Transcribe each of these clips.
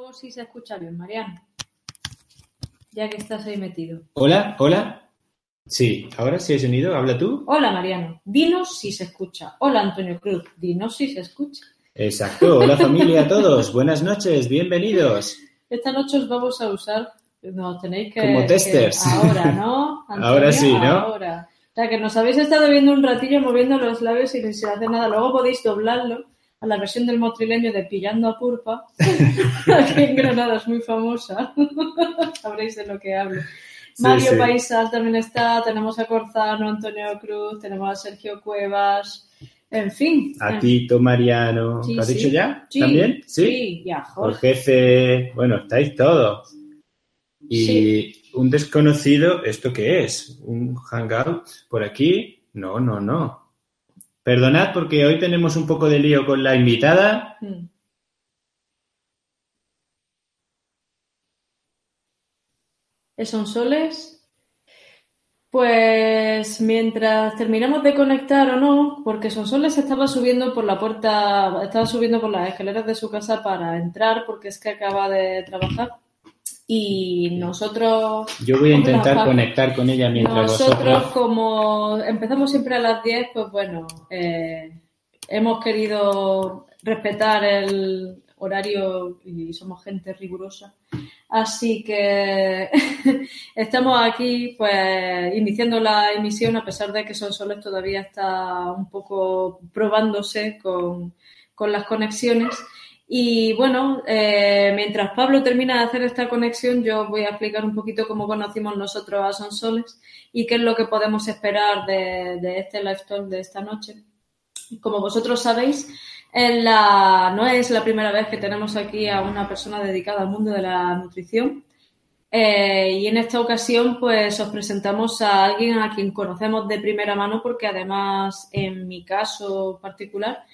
Favor, si se escucha bien, Mariano. Ya que estás ahí metido. Hola, hola. Sí, ahora sí hay sonido. ¿Habla tú? Hola, Mariano. Dinos si se escucha. Hola, Antonio Cruz. Dinos si se escucha. Exacto. Hola familia a todos. Buenas noches, bienvenidos. Esta noche os vamos a usar, nos tenéis que... Como testers. que- ahora, ¿no? Antonio? Ahora sí, ¿no? Ahora. O sea, que nos habéis estado viendo un ratillo moviendo los labios y no se hace nada. Luego podéis doblarlo a la versión del motrileño de Pillando a Purpa. Aquí en Granada es muy famosa. Sabréis de lo que hablo. Mario sí. Paisal también está, tenemos a Corzano, Antonio Cruz, tenemos a Sergio Cuevas, en fin. A Tito, Mariano. Sí, ¿Lo has dicho ya? ¿También? Sí. Sí, ya, Jorge. jefe. Bueno, estáis todos. Y un desconocido, ¿esto qué es? ¿Un hangout por aquí? No, no, no. Perdonad porque hoy tenemos un poco de lío con la invitada. Mm. ¿Son soles? Pues mientras terminamos de conectar o no, porque Sonsoles estaba subiendo por la puerta, estaba subiendo por las escaleras de su casa para entrar, porque es que acaba de trabajar. Y nosotros, Yo voy a intentar conectar con ella mientras nosotros vosotros. como empezamos siempre a las 10, pues bueno, eh, hemos querido respetar el horario y somos gente rigurosa. Así que estamos aquí pues iniciando la emisión a pesar de que Sonsoles todavía está un poco probándose con, con las conexiones. Y bueno, eh, mientras Pablo termina de hacer esta conexión, yo voy a explicar un poquito cómo conocimos nosotros a Sonsoles y qué es lo que podemos esperar de, este live talk de esta noche. Como vosotros sabéis, no es la primera vez que tenemos aquí a una persona dedicada al mundo de la nutrición. Eh, y en esta ocasión, pues os presentamos a alguien a quien conocemos de primera mano, porque además, en mi caso particular,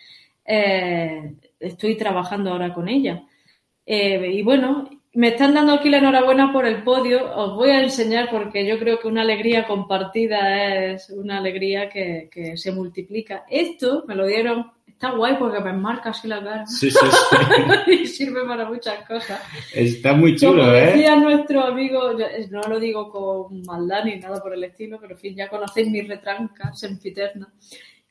eh, estoy trabajando ahora con ella. Eh, y bueno, me están dando aquí la enhorabuena por el podio. Os voy a enseñar porque yo creo que una alegría compartida es una alegría que, que se multiplica. Esto me lo dieron, está guay porque me enmarca así la cara Sí, sí, sí. y sirve para muchas cosas. Está muy Como chulo, ¿eh? decía nuestro amigo, yo- no lo digo con maldad ni nada por el estilo, pero en fin, ya conocéis mi retranca sempiterna.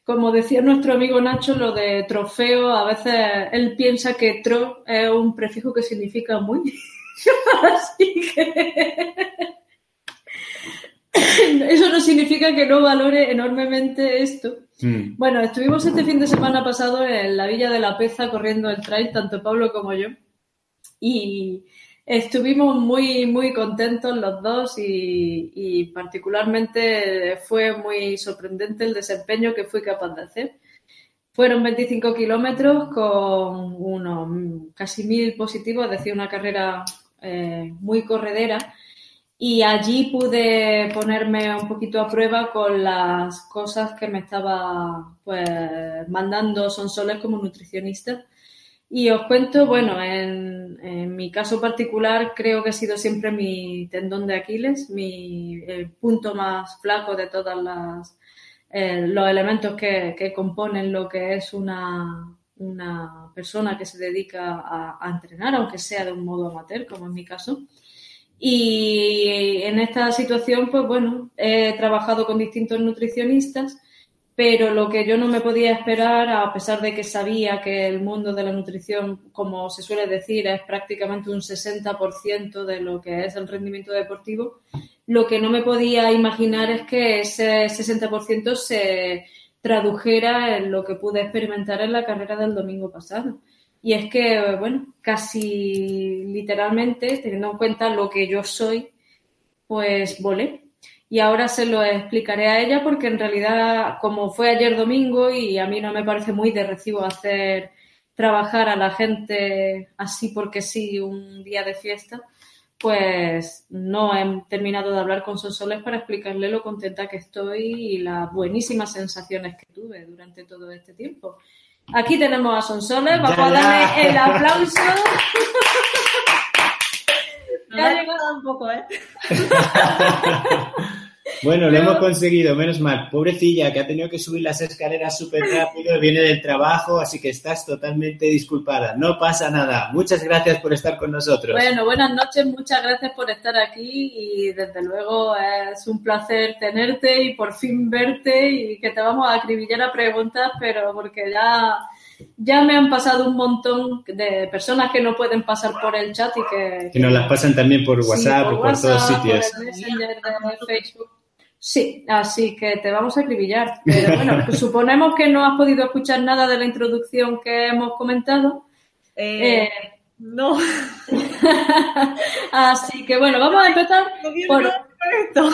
Como decía nuestro amigo Nacho, lo de trofeo, a veces él piensa que tro es un prefijo que significa muy. Así que. Eso no significa que no valore enormemente esto. Mm. Bueno, estuvimos este fin de semana pasado en la Villa de la Peza corriendo el trail, tanto Pablo como yo. Y estuvimos muy, muy contentos los dos y, particularmente fue muy sorprendente el desempeño que fui capaz de hacer. Fueron 25 kilómetros con unos casi mil positivos, es decir, una carrera eh, muy corredera. Y allí pude ponerme un poquito a prueba con las cosas que me estaba pues mandando Sonsoles como nutricionista. Y os cuento, bueno, en, mi caso particular creo que ha sido siempre mi tendón de Aquiles, mi el punto más flaco de todas las eh, los elementos que, que componen lo que es una, una persona que se dedica a, a entrenar, aunque sea de un modo amateur, como en mi caso. Y en esta situación, pues bueno, he trabajado con distintos nutricionistas, pero lo que yo no me podía esperar, a pesar de que sabía que el mundo de la nutrición, como se suele decir, es prácticamente un 60% de lo que es el rendimiento deportivo, lo que no me podía imaginar es que ese 60% se tradujera en lo que pude experimentar en la carrera del domingo pasado. Y es que, bueno, casi literalmente, teniendo en cuenta lo que yo soy, pues volé. Y ahora se lo explicaré a ella porque en realidad, como fue ayer domingo y a mí no me parece muy de recibo hacer trabajar a la gente así porque sí un día de fiesta, pues no he terminado de hablar con Sonsoles para explicarle lo contenta que estoy y las buenísimas sensaciones que tuve durante todo este tiempo. Aquí tenemos a Sonsoles, vamos a darle el aplauso. Me ha llegado un poco, ¿eh? Bueno, lo hemos conseguido, menos mal. Pobrecilla, que ha tenido que subir las escaleras súper rápido, viene del trabajo, así que estás totalmente disculpada. No pasa nada. Muchas gracias por estar con nosotros. Bueno, buenas noches, muchas gracias por estar aquí y desde luego es un placer tenerte y por fin verte y que te vamos a acribillar a preguntas, pero porque ya, ya me han pasado un montón de personas que no pueden pasar por el chat y que... Que nos las pasan también por Sí, WhatsApp o por todos WhatsApp, sitios. Por el Messenger de Facebook. Sí, así que te vamos a acribillar. Pero bueno, pues suponemos que no has podido escuchar nada de la introducción que hemos comentado. Eh, Eh, no, así que bueno, vamos a empezar no por... esto.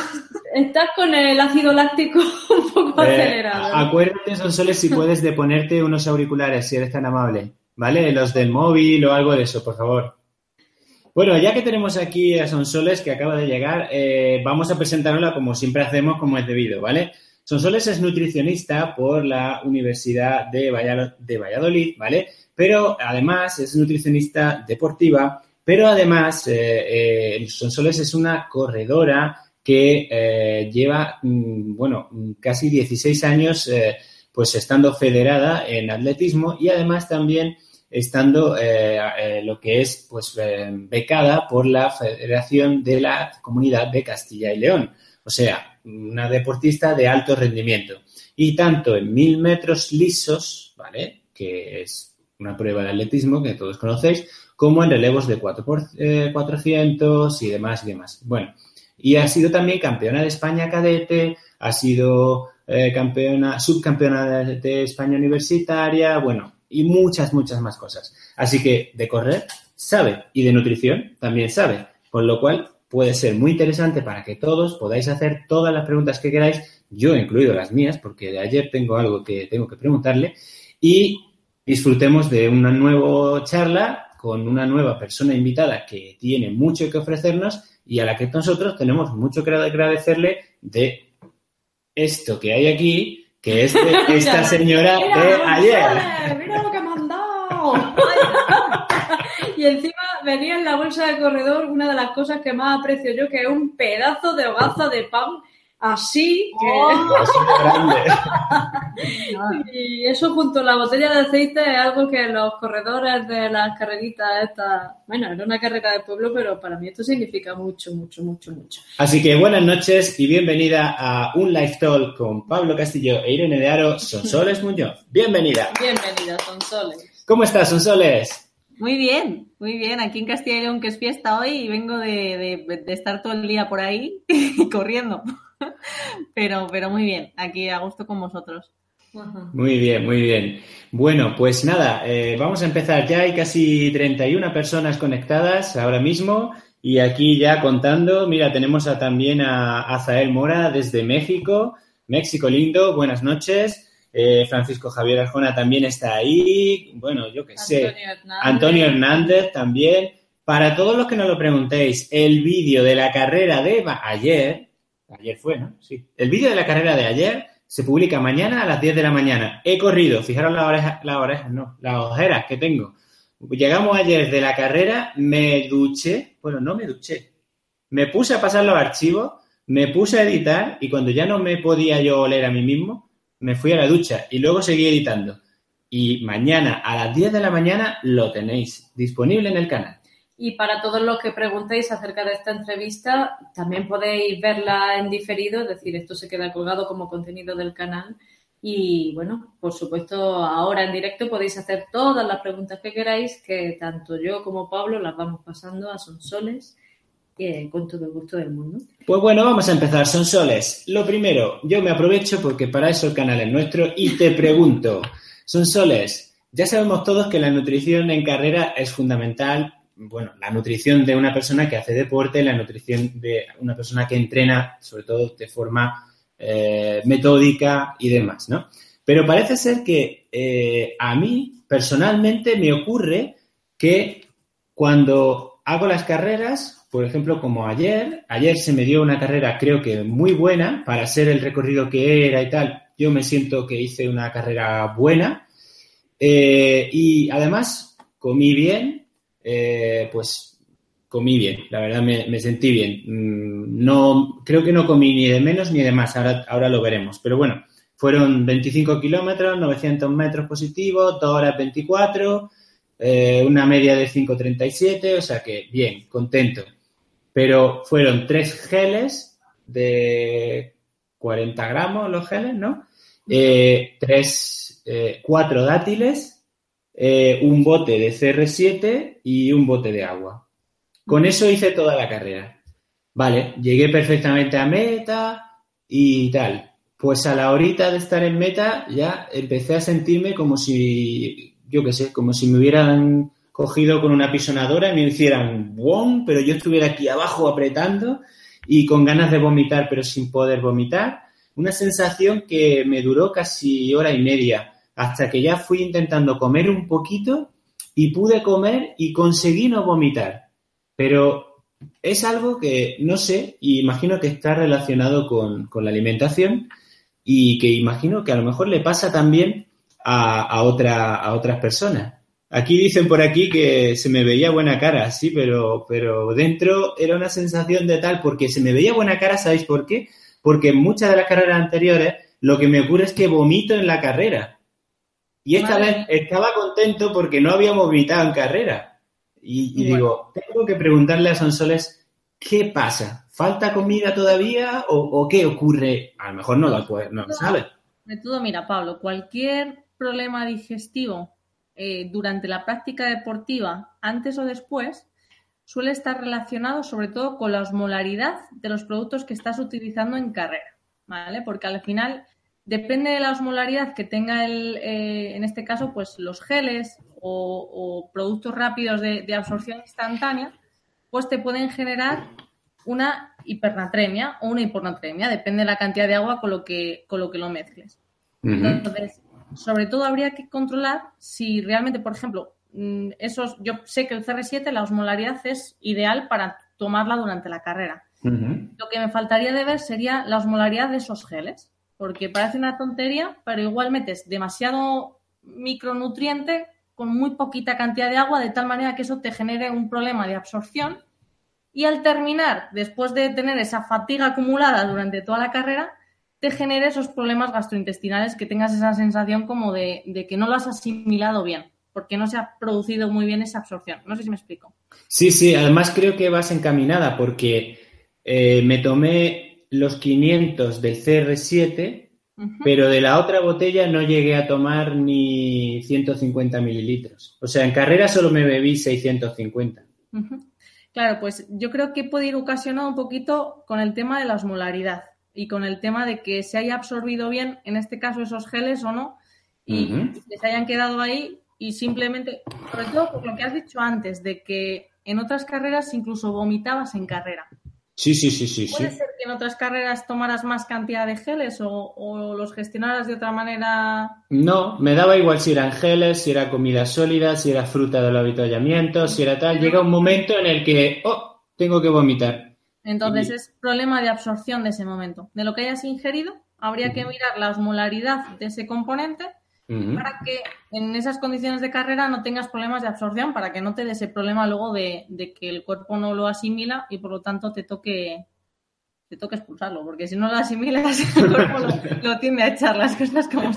Estás con el ácido láctico un poco Eh, acelerado. acuérdate, Sonsoles, si puedes de ponerte unos auriculares, si eres tan amable. ¿Vale? Los del móvil o algo de eso, por favor. Bueno, ya que tenemos aquí a Sonsoles, que acaba de llegar, eh, vamos a presentarla como siempre hacemos, como es debido, ¿vale? Sonsoles es nutricionista por la Universidad de Vallado- de Valladolid, ¿vale? Pero además es nutricionista deportiva, pero además eh, Sonsoles es una corredora que eh, lleva, mm, bueno, mm, casi 16 años eh, pues estando federada en atletismo y además también estando eh, lo que es pues becada por la Federación de la Comunidad de Castilla y León. O sea, una deportista de alto rendimiento. Y tanto en mil metros lisos, ¿vale? Que es una prueba de atletismo que todos conocéis, como en relevos de 4 por, eh, 400 y demás y demás. Bueno, y ha sido también campeona de España cadete, ha sido eh, campeona, subcampeona de, de España universitaria, bueno, y muchas, muchas más cosas. Así que de correr sabe y de nutrición también sabe, con lo cual puede ser muy interesante para que todos podáis hacer todas las preguntas que queráis, yo incluido las mías, porque de ayer tengo algo que tengo que preguntarle, y disfrutemos de una nueva charla con una nueva persona invitada que tiene mucho que ofrecernos y a la que nosotros tenemos mucho que agradecerle de esto que hay aquí, que es de esta señora de ayer. Mira lo que me han dado. y encima venía en la bolsa de corredor una de las cosas que más aprecio yo, que es un pedazo de hogaza de pan así. que- Así grande. Y eso junto a la botella de aceite es algo que los corredores de las carreritas estas, bueno, era una carrera de pueblo, pero para mí esto significa mucho, mucho, mucho, mucho. Así que buenas noches y bienvenida a un live talk con Pablo Castillo e Irene de Aro, Sonsoles Muñoz. Bienvenida. Bienvenida, Sonsoles. ¿Cómo estás, Sonsoles? Muy bien, muy bien. Aquí en Castilla y León, que es fiesta hoy, y vengo de, de- de estar todo el día por ahí corriendo. Pero, pero muy bien, aquí a gusto con vosotros. Muy bien, muy bien. Bueno, pues nada, eh, vamos a empezar. Ya hay casi 31 personas conectadas ahora mismo y aquí ya contando, mira, tenemos a- también a Azael Mora desde México, México lindo, buenas noches. Eh, Francisco Javier Arjona también está ahí. Bueno, yo qué sé. Antonio Hernández. Antonio Hernández también. Para todos los que no lo preguntéis, el vídeo de la carrera de ma- ayer, ayer fue, ¿no? Sí. El vídeo de la carrera de ayer se publica mañana a las 10 de la mañana. He corrido, fijaros las orejas, las orejas, no, las ojeras que tengo. Llegamos ayer de la carrera, me duché, bueno, no me duché, me puse a pasar los archivos, me puse a editar y cuando ya no me podía yo oler a mí mismo, me fui a la ducha y luego seguí editando. y mañana a las 10 de la mañana lo tenéis disponible en el canal. Y para todos los que preguntéis acerca de esta entrevista, también podéis verla en diferido, es decir, esto se queda colgado como contenido del canal. Y bueno, por supuesto, ahora en directo podéis hacer todas las preguntas que queráis, que tanto yo como Pablo las vamos pasando a Sonsoles eh, con todo el gusto del mundo. Pues bueno, vamos a empezar, Sonsoles. Lo primero, yo me aprovecho porque para eso el canal es nuestro y te pregunto, Sonsoles, ya sabemos todos que la nutrición en carrera es fundamental bueno, la nutrición de una persona que hace deporte, la nutrición de una persona que entrena, sobre todo de forma eh, metódica y demás, ¿no? Pero parece ser que eh, a mí personalmente me ocurre que cuando hago las carreras, por ejemplo, como ayer, ayer se me dio una carrera creo que muy buena para ser el recorrido que era y tal, yo me siento que hice una carrera buena eh, y además comí bien, eh, pues comí bien, la verdad me, sentí bien. Mm, no, creo que no comí ni de menos ni de más, ahora, ahora lo veremos. Pero bueno, fueron 25 kilómetros, 900 metros positivos, 2 horas 24, eh, una media de 5.37, o sea que bien, contento. Pero fueron tres geles de 40 gramos los geles, ¿no? Eh, tres, cuatro dátiles, eh, un bote de CR7 y un bote de agua. Con eso hice toda la carrera. Vale, llegué perfectamente a meta y tal. Pues a la horita de estar en meta ya empecé a sentirme como si, yo qué sé, como si me hubieran cogido con una pisonadora y me hicieran ¡bom! pero yo estuviera aquí abajo apretando y con ganas de vomitar pero sin poder vomitar. Una sensación que me duró casi hora y media hasta que ya fui intentando comer un poquito y pude comer y conseguí no vomitar. Pero es algo que no sé, y imagino que está relacionado con, la alimentación y que imagino que a lo mejor le pasa también a, otra, a otras personas. Aquí dicen por aquí que se me veía buena cara, sí, pero, pero dentro era una sensación de tal, porque se me veía buena cara, ¿sabéis por qué? Porque en muchas de las carreras anteriores lo que me ocurre es que vomito en la carrera. Y esta vez estaba contento porque no había vomitado en carrera. Y, digo, tengo que preguntarle a Sonsoles, ¿qué pasa? ¿Falta comida todavía o, qué ocurre? A lo mejor no lo, no lo sabe. De todo, mira, Pablo, cualquier problema digestivo eh, durante la práctica deportiva, antes o después, suele estar relacionado sobre todo con la osmolaridad de los productos que estás utilizando en carrera, ¿vale? Porque al final Depende de la osmolaridad que tenga el, eh, en este caso, pues los geles o, productos rápidos de, absorción instantánea, pues te pueden generar una hipernatremia o una hiponatremia, depende de la cantidad de agua con lo que, con lo, que lo mezcles. Entonces, sobre todo habría que controlar si realmente, por ejemplo, mm, esos, yo sé que el CR7, la osmolaridad es ideal para tomarla durante la carrera. Lo que me faltaría de ver sería la osmolaridad de esos geles porque parece una tontería, pero igual metes demasiado micronutriente con muy poquita cantidad de agua, de tal manera que eso te genere un problema de absorción. Y al terminar, después de tener esa fatiga acumulada durante toda la carrera, te genere esos problemas gastrointestinales, que tengas esa sensación como de, que no lo has asimilado bien, porque no se ha producido muy bien esa absorción. No sé si me explico. Sí, sí, además creo que vas encaminada porque eh, me tomé los 500 del CR7, pero de la otra botella no llegué a tomar ni 150 mililitros. O sea, en carrera solo me bebí 650. Claro, pues yo creo que puede ir ocasionado un poquito con el tema de la osmolaridad y con el tema de que se haya absorbido bien, en este caso, esos geles o no, y les hayan quedado ahí y simplemente, sobre todo por lo que has dicho antes, de que en otras carreras incluso vomitabas en carrera. Sí, sí, sí, sí. ¿Puede ser que en otras carreras tomaras más cantidad de geles o, los gestionaras de otra manera? No, me daba igual si eran geles, si era comida sólida, si era fruta del avituallamiento, si era tal. Llega un momento en el que, oh, tengo que vomitar. Entonces es problema de absorción de ese momento. De lo que hayas ingerido, habría que mirar la osmolaridad de ese componente para que en esas condiciones de carrera no tengas problemas de absorción, para que no te dé ese problema luego de, que el cuerpo no lo asimila y por lo tanto te toque te toque expulsarlo, porque si no lo asimilas, el cuerpo lo, tiende a echar las cosas como.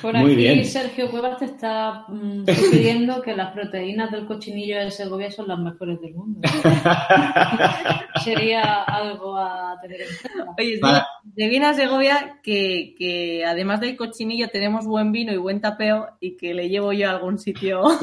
Por Muy aquí bien. Sergio Cuevas te está mm, sugiriendo que las proteínas del cochinillo de Segovia son las mejores del mundo. Sería algo a tener en cuenta. Oye, Para- de viene a Segovia que, que además del cochinillo tenemos buen vino y buen tapeo y que le llevo yo a algún sitio.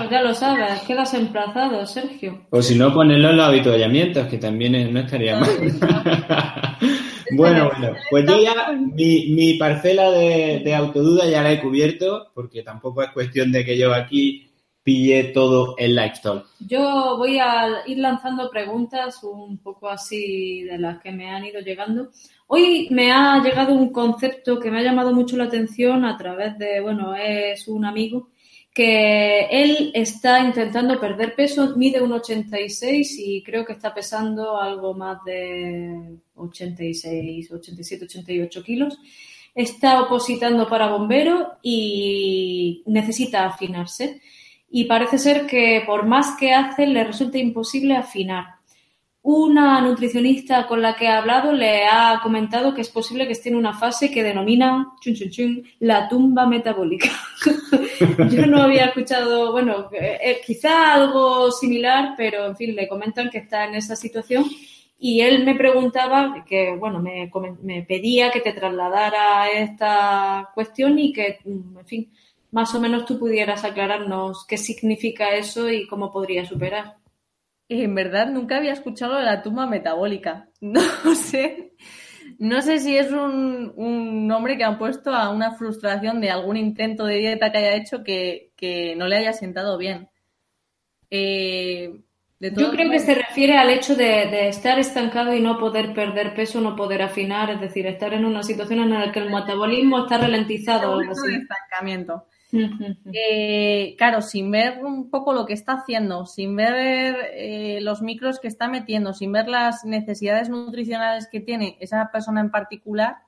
Pues ya lo sabes, quedas emplazado, Sergio. O si no, ponerlo en los avituallamientos, que también no estaría mal. bueno, bueno, pues yo ya mi, mi parcela de, de autoduda ya la he cubierto, porque tampoco es cuestión de que yo aquí pille todo el lifestyle. Yo voy a ir lanzando preguntas un poco así de las que me han ido llegando. Hoy me ha llegado un concepto que me ha llamado mucho la atención a través de, bueno, es un amigo que él está intentando perder peso, mide un 86 y creo que está pesando algo más de 86, 87, 88 kilos. Está opositando para bombero y necesita afinarse y parece ser que por más que hace le resulta imposible afinar. Una nutricionista con la que he hablado le ha comentado que es posible que esté en una fase que denomina chun, chun, chun, la tumba metabólica. Yo no había escuchado, bueno, eh, eh, quizá algo similar, pero en fin, le comentan que está en esa situación y él me preguntaba, que bueno, me, me pedía que te trasladara esta cuestión y que, mm, en fin, más o menos tú pudieras aclararnos qué significa eso y cómo podría superar. En verdad nunca había escuchado la tumba metabólica. No sé. No sé si es un, un nombre que han puesto a una frustración de algún intento de dieta que haya hecho que, que no le haya sentado bien. Eh, de Yo creo que se refiere al hecho de, de estar estancado y no poder perder peso, no poder afinar, es decir, estar en una situación en la que el metabolismo está ralentizado o algo de así. estancamiento. Eh, claro, sin ver un poco lo que está haciendo, sin ver eh, los micros que está metiendo, sin ver las necesidades nutricionales que tiene esa persona en particular,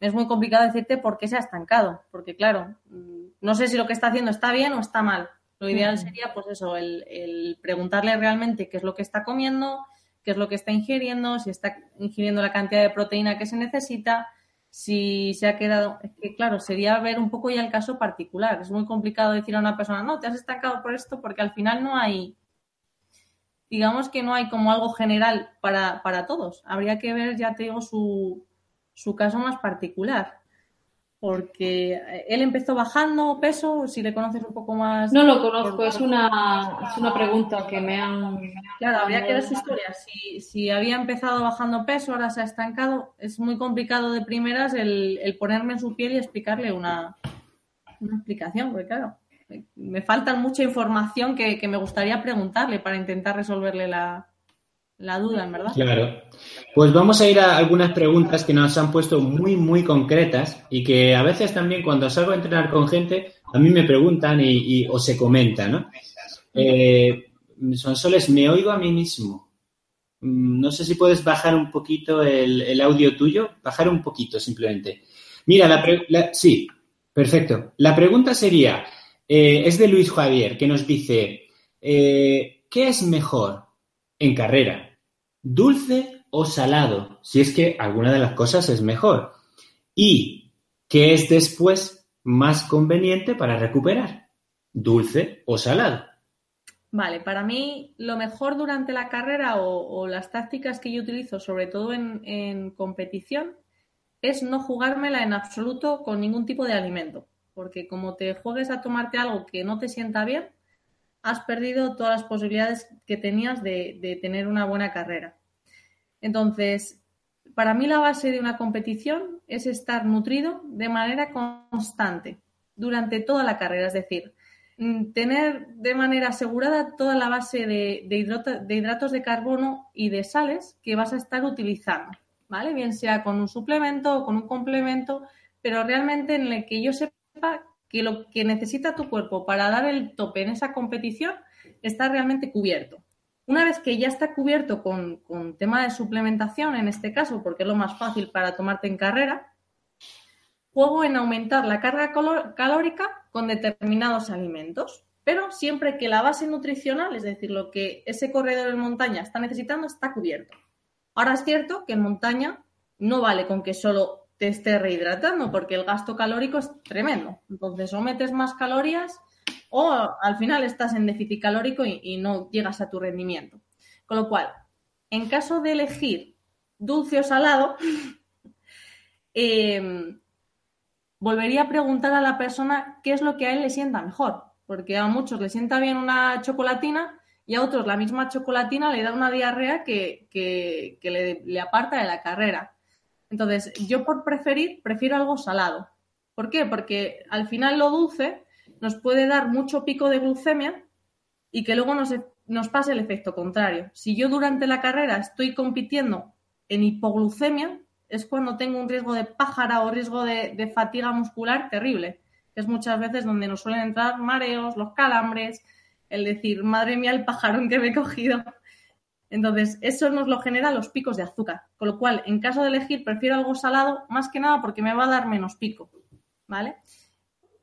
es muy complicado decirte por qué se ha estancado. Porque, claro, mm, no sé si lo que está haciendo está bien o está mal. Lo ideal sería, pues eso, el, el preguntarle realmente qué es lo que está comiendo, qué es lo que está ingiriendo, si está ingiriendo la cantidad de proteína que se necesita, si se ha quedado. Es que, claro, sería ver un poco ya el caso particular. Es muy complicado decir a una persona, no, te has estancado por esto, porque al final no hay. Digamos que no hay como algo general para, para todos. Habría que ver, ya te digo, su, su caso más particular. Porque él empezó bajando peso, si le conoces un poco más. No lo conozco, es una, es una pregunta que me han... Claro, habría que ver su historia. Si, si había empezado bajando peso, ahora se ha estancado, es muy complicado de primeras el, el ponerme en su piel y explicarle una, una explicación, porque claro, me- me falta mucha información que, que me gustaría preguntarle para intentar resolverle la, la duda, en verdad. Claro. Pues vamos a ir a algunas preguntas que nos han puesto muy, muy concretas y que a veces también cuando salgo a entrenar con gente, a mí me preguntan y, o se comentan, ¿no? Eh, Sonsoles, me oigo a mí mismo. Mm, No sé si puedes bajar un poquito el, el audio tuyo, bajar un poquito simplemente. Mira, la, pre- la- sí, perfecto. La pregunta sería, eh, es de Luis Javier, que nos dice, eh, ¿qué es mejor en carrera? ¿Dulce o salado? Si es que alguna de las cosas es mejor. ¿Y qué es después más conveniente para recuperar? ¿Dulce o salado? Vale, para mí lo mejor durante la carrera o, las tácticas que yo utilizo, sobre todo en, en competición, es no jugármela en absoluto con ningún tipo de alimento. Porque como te juegues a tomarte algo que no te sienta bien, has perdido todas las posibilidades que tenías de, de tener una buena carrera. Entonces, para mí la base de una competición es estar nutrido de manera constante durante toda la carrera, es decir, mm, tener de manera asegurada toda la base de, de de hidratos de carbono y de sales que vas a estar utilizando, ¿vale? Bien sea con un suplemento o con un complemento, pero realmente en el que yo sepa que lo que necesita tu cuerpo para dar el tope en esa competición está realmente cubierto. Una vez que ya está cubierto con, con tema de suplementación, en este caso, porque es lo más fácil para tomarte en carrera, juego en aumentar la carga calórica con determinados alimentos, pero siempre que la base nutricional, es decir, lo que ese corredor en montaña está necesitando, está cubierto. Ahora es cierto que en montaña no vale con que solo te esté rehidratando, porque el gasto calórico es tremendo. Entonces, o metes más calorías o al final estás en déficit calórico y, no llegas a tu rendimiento. Con lo cual, en caso de elegir dulce o salado, em, volvería a preguntar a la persona qué es lo que a él le sienta mejor, porque a muchos le sienta bien una chocolatina y a otros la misma chocolatina le da una diarrea que, le aparta de la carrera. Entonces, yo por preferir, prefiero algo salado. ¿Por qué? Porque al final lo dulce nos puede dar mucho pico de glucemia y que luego nos, nos pase el efecto contrario. Si yo durante la carrera estoy compitiendo en hipoglucemia, es cuando tengo un riesgo de pájara o riesgo de, de fatiga muscular terrible, que es muchas veces donde nos suelen entrar mareos, los calambres, el decir, madre mía, el pajarón que me he cogido. Entonces, eso nos lo genera los picos de azúcar. Con lo cual, en caso de elegir, prefiero algo salado, más que nada porque me va a dar menos pico. ¿Vale?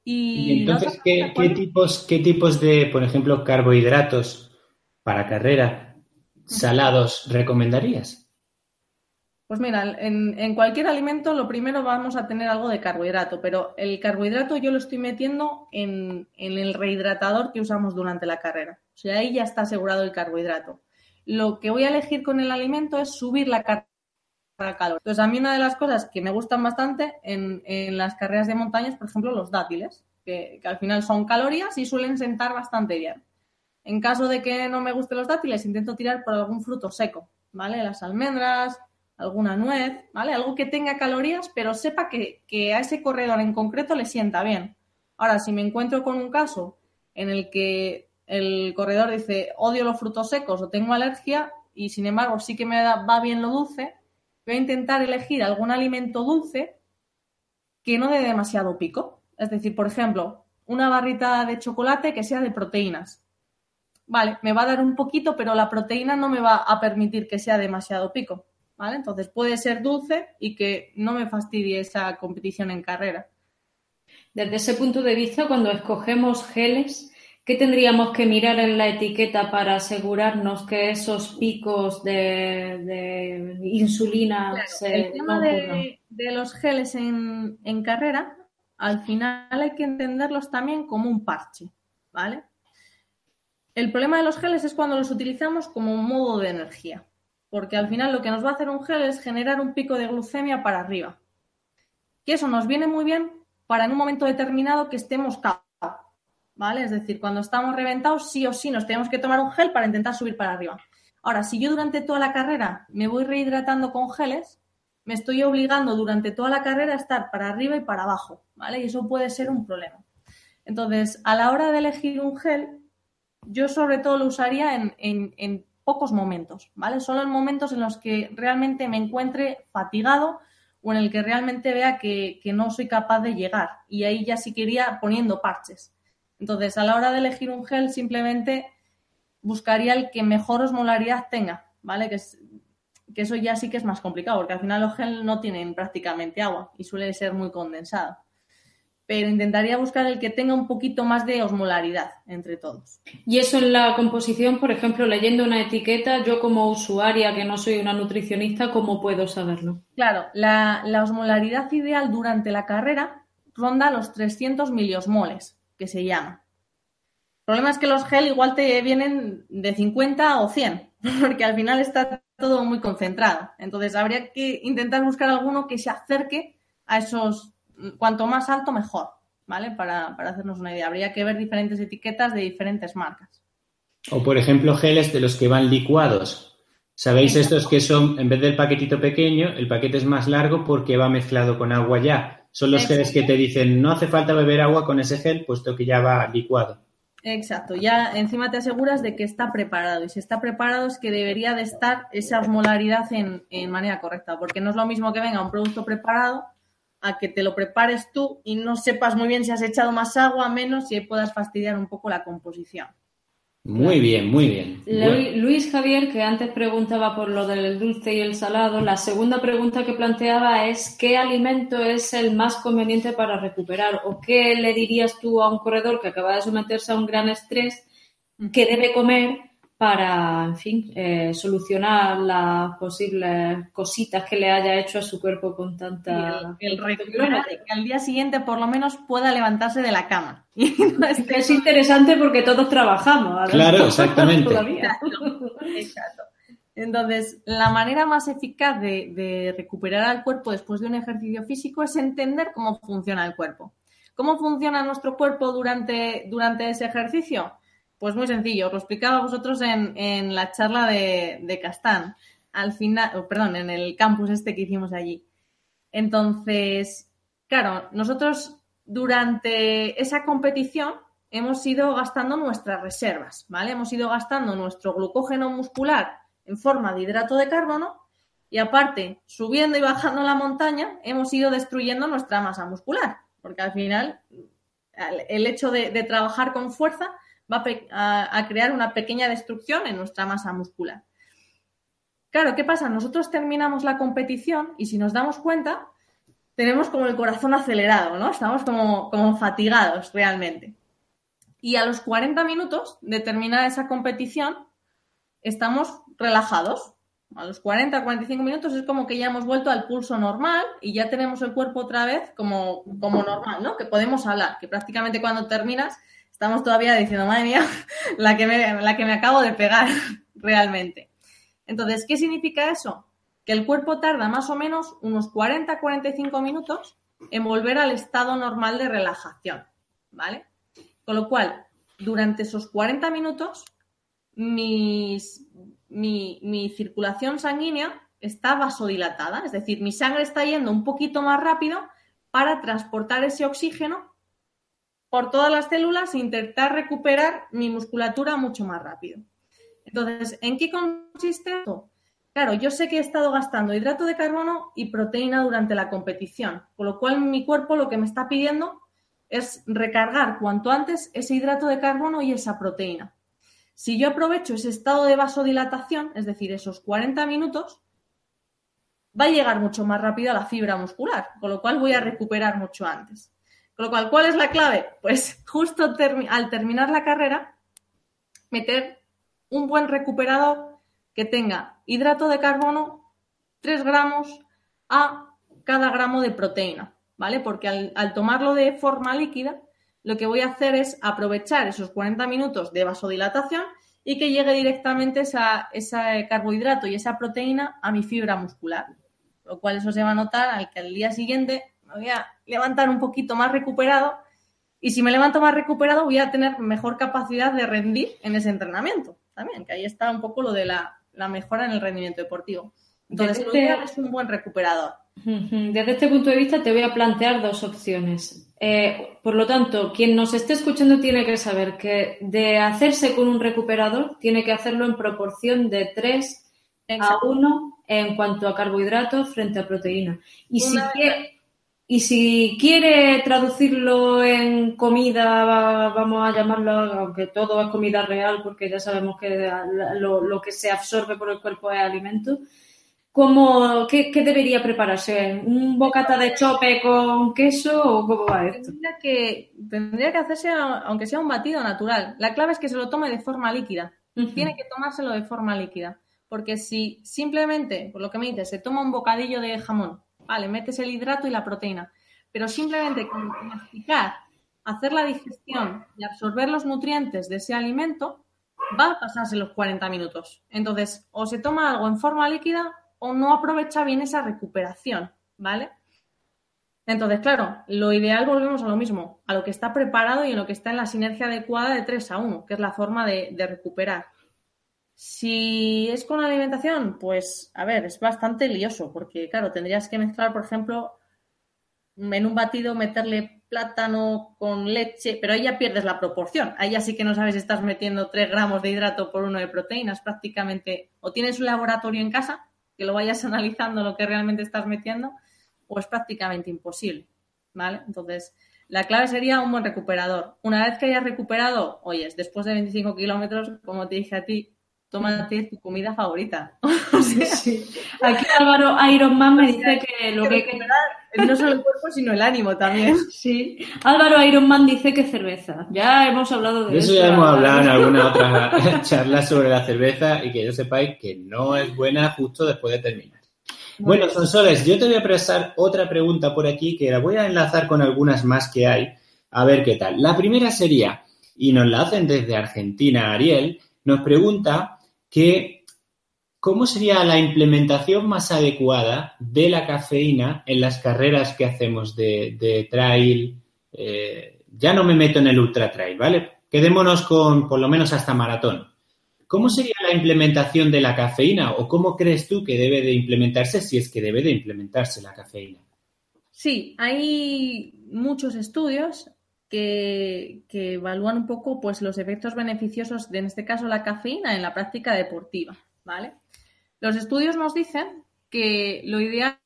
Y, entonces, ¿qué, tipos, ¿qué tipos de, por ejemplo, carbohidratos para carrera salados recomendarías? Pues mira, en, cualquier alimento lo primero vamos a tener algo de carbohidrato, pero el carbohidrato yo lo estoy metiendo en, en el rehidratador que usamos durante la carrera. O sea, ahí ya está asegurado el carbohidrato lo que voy a elegir con el alimento es subir la carga calor. Entonces, a mí una de las cosas que me gustan bastante en, las carreras de montaña es, por ejemplo, los dátiles, que, al final son calorías y suelen sentar bastante bien. En caso de que no me gusten los dátiles, intento tirar por algún fruto seco, ¿vale? Las almendras, alguna nuez, ¿vale? Algo que tenga calorías, pero sepa que a ese corredor en concreto le sienta bien. Ahora, si me encuentro con un caso en el que el corredor dice odio los frutos secos o tengo alergia y sin embargo sí que me va bien lo dulce, voy a intentar elegir algún alimento dulce que no dé demasiado pico. Es decir, por ejemplo, una barrita de chocolate que sea de proteínas. Vale, me va a dar un poquito, pero la proteína no me va a permitir que sea demasiado pico. ¿Vale? Entonces puede ser dulce y que no me fastidie esa competición en carrera. Desde ese punto de vista, cuando escogemos geles, ¿Qué tendríamos que mirar en la etiqueta para asegurarnos que esos picos de, insulina se El tema de, los geles en, carrera, al final hay que entenderlos también como un parche, ¿vale? El problema de los geles es cuando los utilizamos como un modo de energía, porque al final lo que nos va a hacer un gel es generar un pico de glucemia para arriba. Que eso nos viene muy bien para en un momento determinado que estemos ¿vale? Es decir, cuando estamos reventados, sí o sí nos tenemos que tomar un gel para intentar subir para arriba. Ahora, si yo durante toda la carrera me voy rehidratando con geles, me estoy obligando durante toda la carrera a estar para arriba y para abajo, ¿vale? Y eso puede ser un problema. Entonces, a la hora de elegir un gel, yo sobre todo lo usaría en, pocos momentos, ¿vale? Solo en momentos en los que realmente me encuentre fatigado o en el que realmente vea que, que no soy capaz de llegar. Y ahí ya sí que poniendo parches. Entonces, a la hora de elegir un gel, simplemente buscaría el que mejor osmolaridad tenga, ¿vale? Que, que eso ya sí que es más complicado, porque al final los gel no tienen prácticamente agua y suele ser muy condensado. Pero intentaría buscar el que tenga un poquito más de osmolaridad entre todos. Y eso en la composición, por ejemplo, leyendo una etiqueta, yo como usuaria que no soy una nutricionista, ¿cómo puedo saberlo? Claro, la, la osmolaridad ideal durante la carrera ronda los 300 miliosmoles que se llama. El problema es que los gel igual te vienen de 50 o 100, porque al final está todo muy concentrado. Entonces habría que intentar buscar alguno que se acerque a esos, cuanto más alto mejor, ¿vale? Para, para hacernos una idea. Habría que ver diferentes etiquetas de diferentes marcas. O por ejemplo geles de los que van licuados. ¿Sabéis estos que son, en vez del paquetito pequeño, el paquete es más largo porque va mezclado con agua ya? Son los geles que te dicen no hace falta beber agua con ese gel, puesto que ya va licuado. Exacto, ya encima te aseguras de que está preparado. Y si está preparado es que debería de estar esa osmolaridad en, en manera correcta, porque no es lo mismo que venga un producto preparado a que te lo prepares tú y no sepas muy bien si has echado más agua, menos, y puedas fastidiar un poco la composición. Muy bien, muy bien. Luis Javier, que antes preguntaba por lo del dulce y el salado, la segunda pregunta que planteaba es ¿qué alimento es el más conveniente para recuperar? ¿O qué le dirías tú a un corredor que acaba de someterse a un gran estrés que debe comer para, en fin, eh, solucionar las posibles cositas que le haya hecho a su cuerpo con tanta... el, el que al día siguiente por lo menos pueda levantarse de la cama. Es interesante porque todos trabajamos. Claro, exactamente. Exacto. Entonces, la manera más eficaz de, de, recuperar al cuerpo después de un ejercicio físico es entender cómo funciona el cuerpo. ¿Cómo funciona nuestro cuerpo durante, durante ese ejercicio? Pues muy sencillo, os lo explicaba vosotros en, la charla de, de, Castán, al final, perdón, en el campus este que hicimos allí. Entonces, claro, nosotros durante esa competición hemos ido gastando nuestras reservas, ¿vale? Hemos ido gastando nuestro glucógeno muscular en forma de hidrato de carbono y aparte, subiendo y bajando la montaña, hemos ido destruyendo nuestra masa muscular, porque al final el hecho de trabajar con fuerza va a, crear una pequeña destrucción en nuestra masa muscular. Claro, ¿qué pasa? Nosotros terminamos la competición y si nos damos cuenta, tenemos como el corazón acelerado, ¿no? Estamos como, como fatigados realmente. Y a los 40 minutos de terminar esa competición, estamos relajados. A los 40, 45 minutos es como que ya hemos vuelto al pulso normal y ya tenemos el cuerpo otra vez como, como normal, ¿no? Que podemos hablar, que prácticamente cuando terminas estamos todavía diciendo, madre mía, la que me, la que me acabo de pegar realmente. Entonces, ¿qué significa eso? Que el cuerpo tarda más o menos unos 40-45 minutos en volver al estado normal de relajación, ¿vale? Con lo cual, durante esos 40 minutos, mi, mi circulación sanguínea está vasodilatada, es decir, mi sangre está yendo un poquito más rápido para transportar ese oxígeno por todas las células e intentar recuperar mi musculatura mucho más rápido. Entonces, ¿en qué consiste esto? Claro, yo sé que he estado gastando hidrato de carbono y proteína durante la competición, con lo cual mi cuerpo lo que me está pidiendo es recargar cuanto antes ese hidrato de carbono y esa proteína. Si yo aprovecho ese estado de vasodilatación, es decir, esos 40 minutos, va a llegar mucho más rápido a la fibra muscular, con lo cual voy a recuperar mucho antes. Con lo cual, ¿cuál es la clave? Pues justo al terminar la carrera, meter un buen recuperador que tenga hidrato de carbono 3 gramos a cada gramo de proteína, ¿vale? Porque al, tomarlo de forma líquida, lo que voy a hacer es aprovechar esos 40 minutos de vasodilatación y que llegue directamente ese carbohidrato y esa proteína a mi fibra muscular. Lo cual eso se va a notar al que al día siguiente voy a levantar un poquito más recuperado y si me levanto más recuperado voy a tener mejor capacidad de rendir en ese entrenamiento también, que ahí está un poco lo de la, mejora en el rendimiento deportivo. Entonces, este, es un buen recuperador. Desde este punto de vista te voy a plantear dos opciones. Eh, por lo tanto, quien nos esté escuchando tiene que saber que de hacerse con un recuperador tiene que hacerlo en proporción de 3 a 1 en cuanto a carbohidratos frente a proteína. Y si, quiere, y si quiere traducirlo en comida, vamos a llamarlo, aunque todo es comida real, porque ya sabemos que lo, que se absorbe por el cuerpo es alimento, ¿cómo, qué, debería prepararse? ¿Un bocata de chope con queso o cómo va esto? Tendría que, tendría que hacerse, aunque sea un batido natural. La clave es que se lo tome de forma líquida. Tiene que tomárselo de forma líquida. Porque si simplemente, por lo que me dices, se toma un bocadillo de jamón vale, metes el hidrato y la proteína, pero simplemente con masticar, hacer la digestión y absorber los nutrientes de ese alimento, va a pasarse los 40 minutos. Entonces, o se toma algo en forma líquida o no aprovecha bien esa recuperación, ¿vale? Entonces, claro, lo ideal volvemos a lo mismo, a lo que está preparado y en lo que está en la sinergia adecuada de 3 a 1, que es la forma de, de recuperar. Si es con alimentación, pues a ver, es bastante lioso, porque claro, tendrías que mezclar, por ejemplo, en un batido meterle plátano con leche, pero ahí ya pierdes la proporción. Ahí ya sí que no sabes si estás metiendo 3 gramos de hidrato por uno de proteínas, prácticamente. O tienes un laboratorio en casa que lo vayas analizando lo que realmente estás metiendo, o es prácticamente imposible. ¿Vale? Entonces, la clave sería un buen recuperador. Una vez que hayas recuperado, oyes, después de 25 kilómetros, como te dije a ti, tómate tu comida favorita. Sí. Aquí Álvaro Ironman me dice que lo que hay que... No solo el cuerpo, sino el ánimo también. Sí. Álvaro Ironman dice que cerveza. Ya hemos hablado de De eso. eso ya hemos hablado en alguna otra charla sobre la cerveza y que yo sepáis que no es buena justo después de terminar. Bueno, Sonsoles, yo te voy a prestar otra pregunta por aquí que la voy a enlazar con algunas más que hay, a ver qué tal. La primera sería, y nos la hacen desde Argentina, Ariel, nos pregunta que cómo sería la implementación más adecuada de la cafeína en las carreras que hacemos de, trail. eh, ya no me meto en el ultra trail, ¿vale? Quedémonos con por lo menos hasta maratón. ¿Cómo sería la implementación de la cafeína o cómo crees tú que debe de implementarse si es que debe de implementarse la cafeína? Sí, hay muchos estudios que, evalúan un poco pues, los efectos beneficiosos de, en este caso, la cafeína en la práctica deportiva, ¿vale? Los estudios nos dicen que lo ideal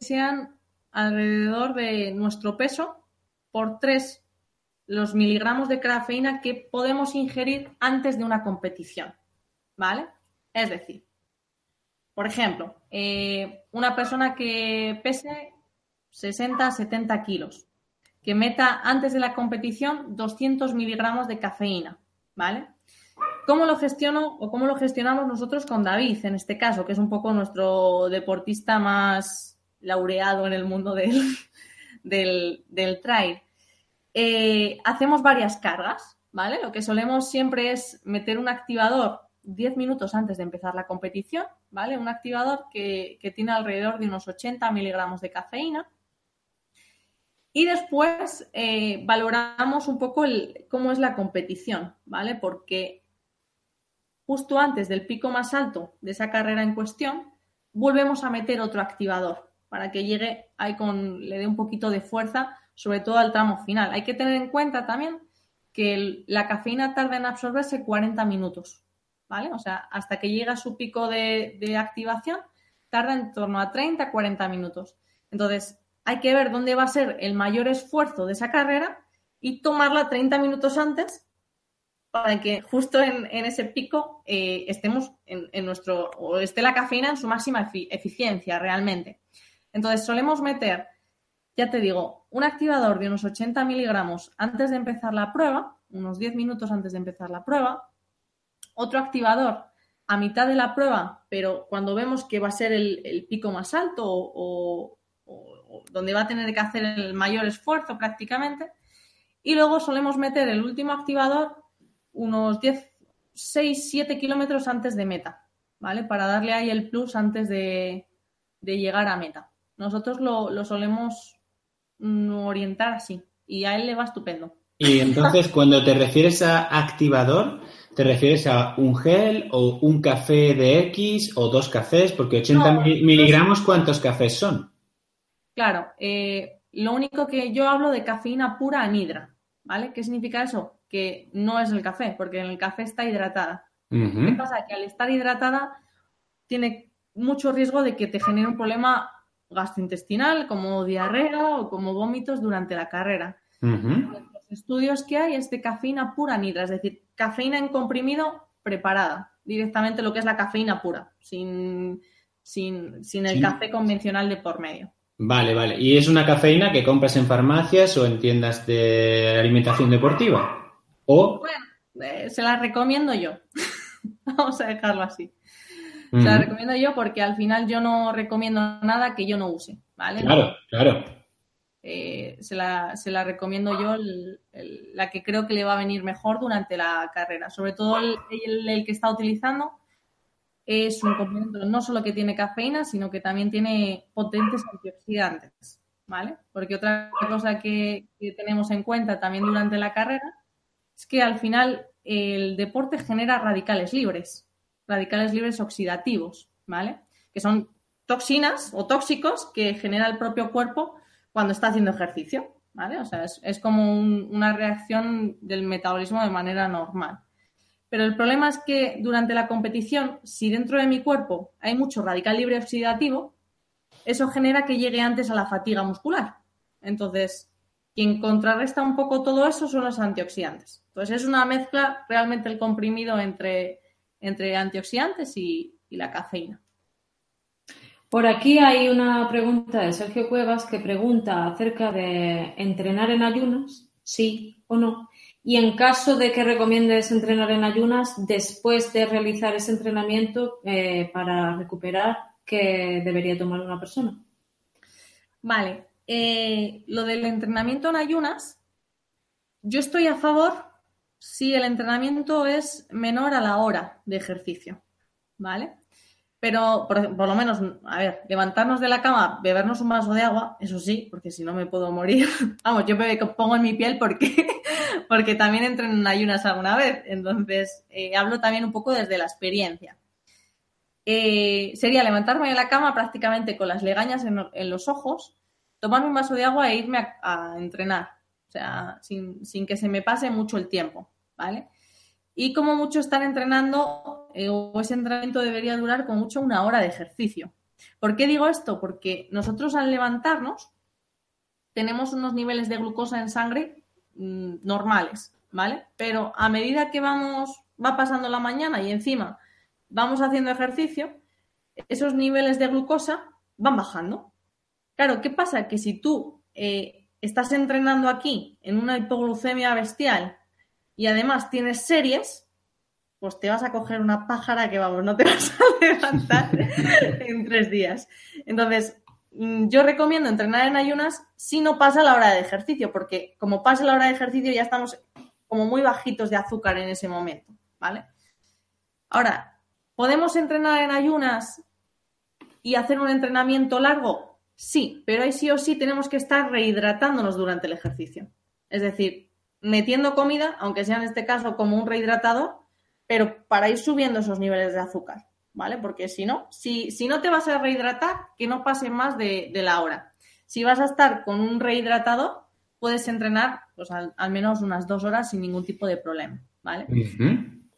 sean alrededor de nuestro peso por tres los miligramos de cafeína que podemos ingerir antes de una competición, ¿vale? Es decir, por ejemplo, eh, una persona que pese 60, 70 kilos, que meta antes de la competición 200 miligramos de cafeína, ¿vale? ¿Cómo lo gestiono o cómo lo gestionamos nosotros con David, en este caso, que es un poco nuestro deportista más laureado en el mundo del, del, trail? Eh, hacemos varias cargas, ¿vale? Lo que solemos siempre es meter un activador 10 minutos antes de empezar la competición, ¿vale? Un activador que tiene alrededor de unos 80 miligramos de cafeína. Y después eh, valoramos un poco cómo es la competición, ¿vale? Porque justo antes del pico más alto de esa carrera en cuestión, volvemos a meter otro activador para que llegue ahí con, le dé un poquito de fuerza, sobre todo al tramo final. Hay que tener en cuenta también que la cafeína tarda en absorberse 40 minutos, ¿vale? O sea, hasta que llega a su pico de, de activación, tarda en torno a 30, 40 minutos. Entonces, hay que ver dónde va a ser el mayor esfuerzo de esa carrera y tomarla 30 minutos antes para que justo en, ese pico eh, estemos en, en nuestro, o esté la cafeína en su máxima efi- eficiencia realmente. Entonces, solemos meter, ya te digo, un activador de unos 80 miligramos antes de empezar la prueba, unos 10 minutos antes de empezar la prueba, otro activador a mitad de la prueba, pero cuando vemos que va a ser el, el pico más alto o donde va a tener que hacer el mayor esfuerzo prácticamente, y luego solemos meter el último activador unos 10, 6, 7 kilómetros antes de meta, ¿vale? Para darle ahí el plus antes de, de llegar a meta. Nosotros lo, lo solemos mm, orientar así y a él le va estupendo. Y entonces, cuando te refieres a activador, ¿te refieres a un gel o un café de X o dos cafés? Porque 80 No, mi- miligramos, ¿cuántos cafés son? Claro, eh, lo único que yo hablo de cafeína pura anhidra, ¿vale? ¿Qué significa eso? Que no es el café, porque en el café está hidratada. ¿Qué pasa? Que al estar hidratada tiene mucho riesgo de que te genere un problema gastrointestinal, como diarrea o como vómitos durante la carrera. Los estudios que hay es de cafeína pura anhidra, es decir, cafeína en comprimido preparada, directamente lo que es la cafeína pura, sin, sin, sin el Sí. café convencional de por medio. Vale, vale. ¿Y es una cafeína que compras en farmacias o en tiendas de alimentación deportiva? O... Bueno, eh, se la recomiendo yo. Vamos a dejarlo así. Se la recomiendo yo porque al final yo no recomiendo nada que yo no use, ¿vale? Claro, claro. Eh, se, la, se la recomiendo yo el- el- la que creo que le va a venir mejor durante la carrera. Sobre todo el- el que está utilizando es un complemento no solo que tiene cafeína, sino que también tiene potentes antioxidantes, ¿vale? Porque otra cosa que, que tenemos en cuenta también durante la carrera es que al final el deporte genera radicales libres, radicales libres oxidativos, ¿vale? Que son toxinas o tóxicos que genera el propio cuerpo cuando está haciendo ejercicio, ¿vale? O sea, es, es como un- una reacción del metabolismo de manera normal. Pero el problema es que durante la competición, si dentro de mi cuerpo hay mucho radical libre oxidativo, eso genera que llegue antes a la fatiga muscular. Entonces, quien contrarresta un poco todo eso son los antioxidantes. Entonces, es una mezcla realmente el comprimido entre entre antioxidantes y, la cafeína. Por aquí hay una pregunta de Sergio Cuevas que pregunta acerca de entrenar en ayunas, sí o no, y en caso de que recomiendes entrenar en ayunas, después de realizar ese entrenamiento eh, para recuperar, ¿qué debería tomar una persona? Vale, eh, lo del entrenamiento en ayunas, yo estoy a favor si el entrenamiento es menor a la hora de ejercicio, ¿vale? Pero por, lo menos, a ver, levantarnos de la cama, bebernos un vaso de agua, eso sí, porque si no me puedo morir. Vamos, yo me pongo en mi piel porque, porque también entro en ayunas alguna vez. Entonces, eh, hablo también un poco desde la experiencia. Eh, sería levantarme de la cama prácticamente con las legañas en, los ojos, tomarme un vaso de agua e irme a entrenar o sea, sin, que se me pase mucho el tiempo, ¿vale? Y como mucho están entrenando, eh, o ese entrenamiento debería durar como mucho una hora de ejercicio. ¿Por qué digo esto? Porque nosotros al levantarnos tenemos unos niveles de glucosa en sangre mm, normales, ¿vale? Pero a medida que vamos, va pasando la mañana y encima vamos haciendo ejercicio, esos niveles de glucosa van bajando. Claro, ¿qué pasa? Que si tú eh, estás entrenando aquí en una hipoglucemia bestial y además tienes series, pues te vas a coger una pájara que vamos, no te vas a levantar en tres días. Entonces, mm, yo recomiendo entrenar en ayunas si no pasa la hora de ejercicio, porque como pasa la hora de ejercicio ya estamos como muy bajitos de azúcar en ese momento, ¿vale? Ahora, ¿podemos entrenar en ayunas y hacer un entrenamiento largo? Sí, pero ahí sí o sí tenemos que estar rehidratándonos durante el ejercicio. Es decir, metiendo comida, aunque sea en este caso como un rehidratador, pero para ir subiendo esos niveles de azúcar, ¿vale? Porque si no, si, si no te vas a rehidratar, que no pase más de, la hora. Si vas a estar con un rehidratador, puedes entrenar pues, al, menos unas dos horas sin ningún tipo de problema, ¿vale?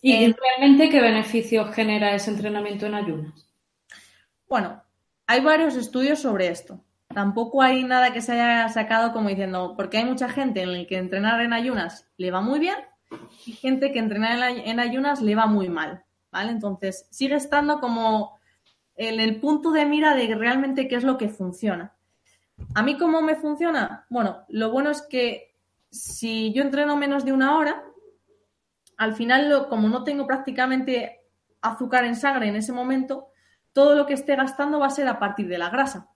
¿Y eh, realmente qué beneficios genera ese entrenamiento en ayunas? Bueno, hay varios estudios sobre esto. Tampoco hay nada que se haya sacado como diciendo, porque hay mucha gente en la que entrenar en ayunas le va muy bien y gente que entrenar en ayunas le va muy mal, ¿vale? Entonces, sigue estando como en el punto de mira de realmente qué es lo que funciona. ¿A mí cómo me funciona? Bueno, lo bueno es que si yo entreno menos de una hora, al final, como no tengo prácticamente azúcar en sangre en ese momento, todo lo que esté gastando va a ser a partir de la grasa,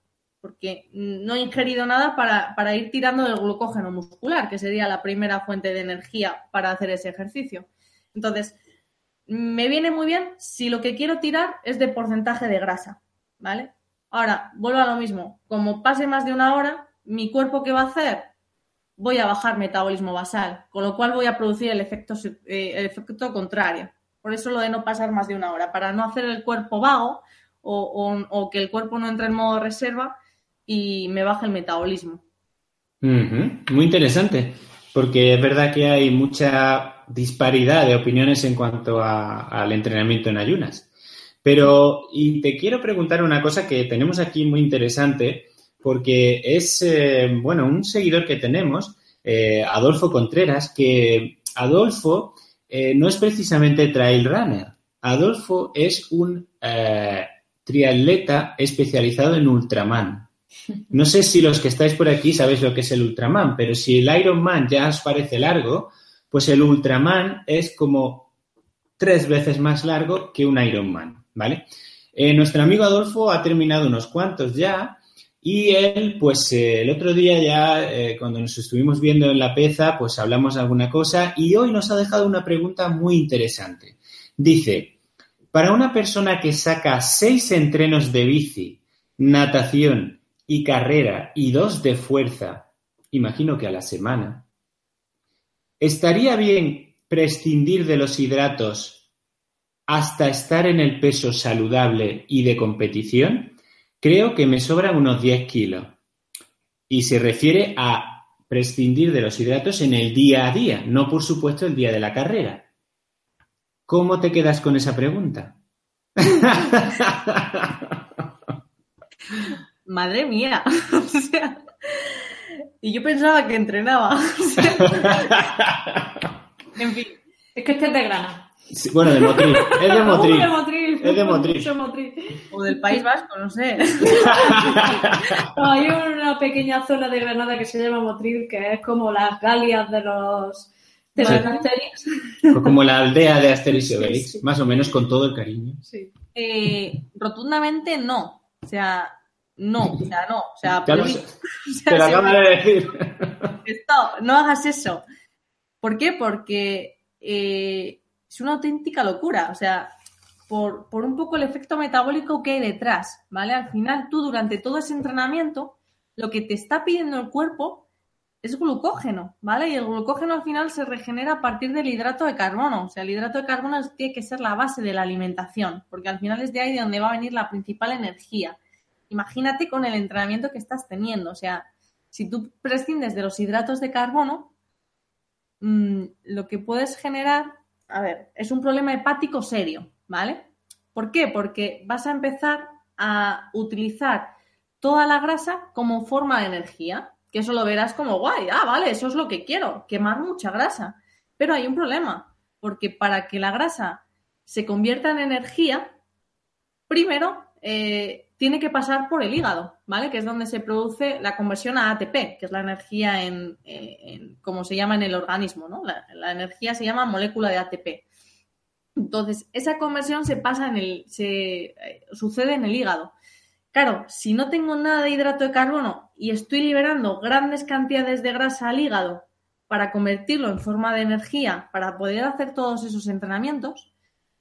porque no he ingerido nada para, ir tirando del glucógeno muscular, que sería la primera fuente de energía para hacer ese ejercicio. Entonces, me viene muy bien si lo que quiero tirar es de porcentaje de grasa, ¿vale? Ahora, vuelvo a lo mismo. Como pase más de una hora, mi cuerpo, ¿qué va a hacer? Voy a bajar metabolismo basal, con lo cual voy a producir el efecto, eh, el efecto contrario. Por eso lo de no pasar más de una hora, para no hacer el cuerpo vago, o, que el cuerpo no entre en modo reserva y me baja el metabolismo. Muy interesante, porque es verdad que hay mucha disparidad de opiniones en cuanto al entrenamiento en ayunas. Pero, y te quiero preguntar una cosa que tenemos aquí muy interesante, porque es, eh, bueno, un seguidor que tenemos, eh, Adolfo Contreras, que Adolfo eh, no es precisamente trail runner. Adolfo es un triatleta especializado en Ultraman. No sé si los que estáis por aquí sabéis lo que es el Ultraman, pero si el Ironman ya os parece largo, pues el Ultraman es como tres veces más largo que un Ironman, ¿vale? Eh, nuestro amigo Adolfo ha terminado unos cuantos ya y él, pues eh, el otro día ya, eh, cuando nos estuvimos viendo en la peza, pues hablamos de alguna cosa y hoy nos ha dejado una pregunta muy interesante. Dice, para una persona que saca seis entrenos de bici, natación y carrera y dos de fuerza, imagino que a la semana, ¿estaría bien prescindir de los hidratos hasta estar en el peso saludable y de competición? Creo que me sobran unos 10 kilos. Y se refiere a prescindir de los hidratos en el día a día, no por supuesto el día de la carrera. ¿Cómo te quedas con esa pregunta? Madre mía. y yo pensaba que entrenaba. en fin, es que este es de grana. Sí, bueno, de Motril. Es de Motril. De Motril. Es de Motril. O del País Vasco, no sé. No, hay una pequeña zona de Granada que se llama Motril, que es como las galias de los de Sí. Pues Como la aldea de Asterix y Obelix, Sí, más o menos con todo el cariño. Sí. Eh, rotundamente no. O sea, no. O sea, no. O sea, Ya lo prohibi- sé. o sea, Te lo acabo de decir. Stop, no hagas eso. ¿Por qué? Porque eh, es una auténtica locura. O sea, por, por un poco el efecto metabólico que hay detrás, ¿vale? Al final, tú durante todo ese entrenamiento, lo que te está pidiendo el cuerpo es glucógeno, ¿vale? Y el glucógeno al final se regenera a partir del hidrato de carbono. O sea, el hidrato de carbono tiene que ser la base de la alimentación, porque al final es de ahí de donde va a venir la principal energía. Imagínate con el entrenamiento que estás teniendo. O sea, si tú prescindes de los hidratos de carbono, mm, lo que puedes generar, a ver, es un problema hepático serio, ¿vale? ¿Por qué? Porque vas a empezar a utilizar toda la grasa como forma de energía, que eso lo verás como guay, ah, vale, eso es lo que quiero, quemar mucha grasa. Pero hay un problema, porque para que la grasa se convierta en energía, primero eh, tiene que pasar por el hígado, ¿vale? Que es donde se produce la conversión a ATP, que es la energía en, como se llama en el organismo, ¿no? La, la energía se llama molécula de ATP. Entonces, esa conversión se pasa en el, se eh, sucede en el hígado. Claro, si no tengo nada de hidrato de carbono y estoy liberando grandes cantidades de grasa al hígado para convertirlo en forma de energía, para poder hacer todos esos entrenamientos,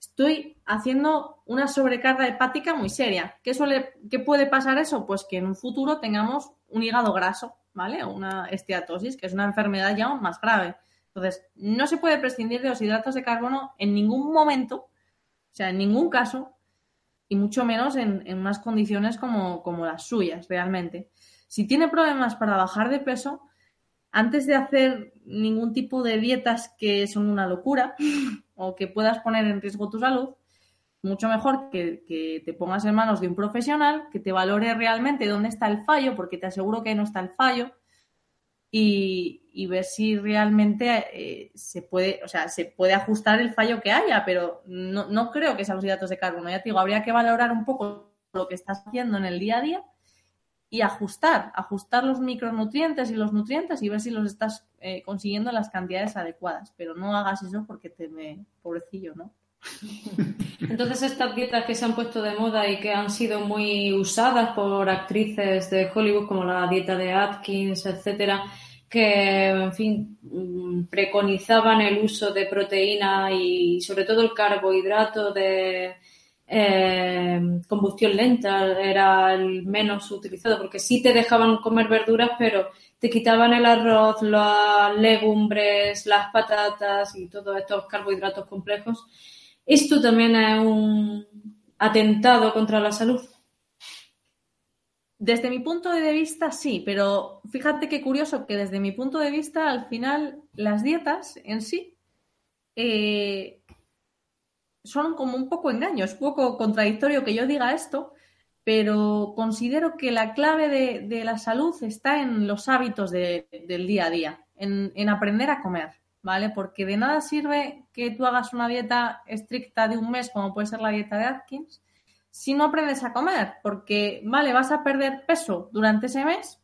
estoy haciendo una sobrecarga hepática muy seria. ¿Qué, suele, ¿Qué puede pasar eso? Pues que en un futuro tengamos un hígado graso, ¿vale? O una esteatosis, que es una enfermedad ya más grave. Entonces, no se puede prescindir de los hidratos de carbono en ningún momento, o sea, en ningún caso, y mucho menos en, en unas condiciones como, como las suyas, realmente. Si tiene problemas para bajar de peso, antes de hacer ningún tipo de dietas que son una locura que puedas poner en riesgo tu salud, mucho mejor que, que te pongas en manos de un profesional que te valore realmente dónde está el fallo, porque te aseguro que no está el fallo, y, y ver si realmente eh, se puede, o sea, se puede ajustar el fallo que haya, pero no, no creo que sean los hidratos de carbono. Ya te digo, habría que valorar un poco lo que estás haciendo en el día a día y ajustar, ajustar los micronutrientes y los nutrientes y ver si los estás eh, consiguiendo en las cantidades adecuadas. Pero no hagas eso porque te me, pobrecillo, ¿no? Entonces estas dietas que se han puesto de moda y que han sido muy usadas por actrices de Hollywood como la dieta de Atkins, etcétera, que en fin mm, preconizaban el uso de proteína y sobre todo el carbohidrato de eh, combustión lenta era el menos utilizado porque sí te dejaban comer verduras pero te quitaban el arroz, las legumbres, las patatas y todos estos carbohidratos complejos esto también es un atentado contra la salud. Desde mi punto de vista, sí, pero fíjate qué curioso que desde mi punto de vista, al final, las dietas en sí eh, son como un poco engaño. Es poco contradictorio que yo diga esto, pero considero que la clave de, de la salud está en los hábitos de- del día a día, en, en aprender a comer, ¿vale? Porque de nada sirve que tú hagas una dieta estricta de un mes, como puede ser la dieta de Atkins, si no aprendes a comer, porque, vale, vas a perder peso durante ese mes,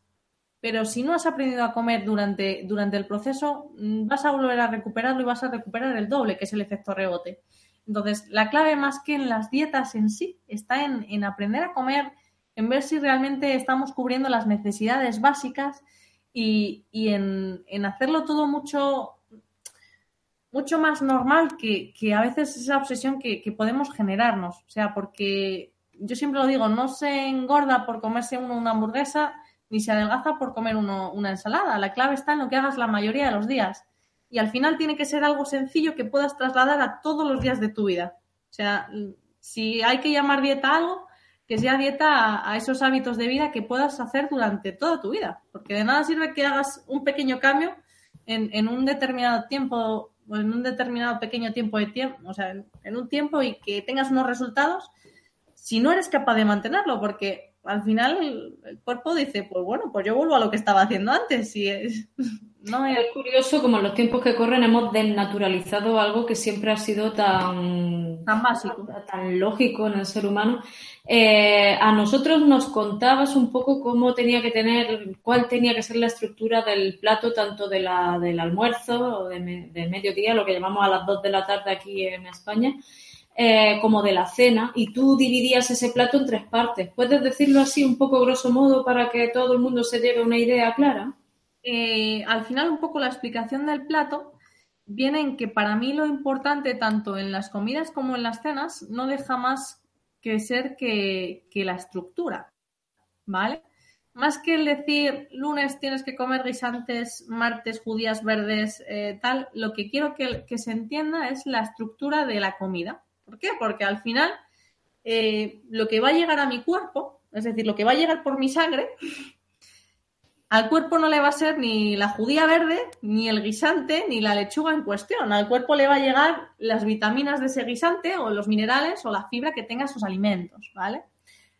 pero si no has aprendido a comer durante, durante el proceso, mm, vas a volver a recuperarlo y vas a recuperar el doble, que es el efecto rebote. Entonces, la clave más que en las dietas en sí está en, en aprender a comer, en ver si realmente estamos cubriendo las necesidades básicas y, y en, en hacerlo todo mucho, mucho más normal que, que a veces esa obsesión que, que podemos generarnos. O sea, porque yo siempre lo digo, no se engorda por comerse uno una hamburguesa ni se adelgaza por comer uno una ensalada. La clave está en lo que hagas la mayoría de los días. Y al final tiene que ser algo sencillo que puedas trasladar a todos los días de tu vida. O sea, si hay que llamar dieta a algo, que sea dieta a, esos hábitos de vida que puedas hacer durante toda tu vida. Porque de nada sirve que hagas un pequeño cambio en, en un determinado tiempo o en un determinado pequeño tiempo de tiempo, o sea, en, un tiempo y que tengas unos resultados si no eres capaz de mantenerlo, porque al final el, el cuerpo dice, pues bueno, pues yo vuelvo a lo que estaba haciendo antes. Si es- No es curioso como en los tiempos que corren hemos desnaturalizado algo que siempre ha sido tan, tan básico, tan lógico en el ser humano. Eh, a nosotros nos contabas un poco cómo tenía que tener, cuál tenía que ser la estructura del plato, tanto de la, del almuerzo o de, de mediodía, lo que llamamos a las dos de la tarde aquí en España, eh, como de la cena, y tú dividías ese plato en tres partes. ¿Puedes decirlo así un poco grosso modo para que todo el mundo se lleve una idea clara? Eh, al final un poco la explicación del plato viene en que para mí lo importante tanto en las comidas como en las cenas no deja más que ser que, la estructura, ¿vale? Más que el decir lunes tienes que comer guisantes, martes judías verdes, eh, tal, lo que quiero que, se entienda es la estructura de la comida. ¿Por qué? Porque al final eh, lo que va a llegar a mi cuerpo, es decir, lo que va a llegar por mi sangre, al cuerpo no le va a ser ni la judía verde, ni el guisante, ni la lechuga en cuestión. Al cuerpo le va a llegar las vitaminas de ese guisante o los minerales o la fibra que tenga sus alimentos, ¿vale?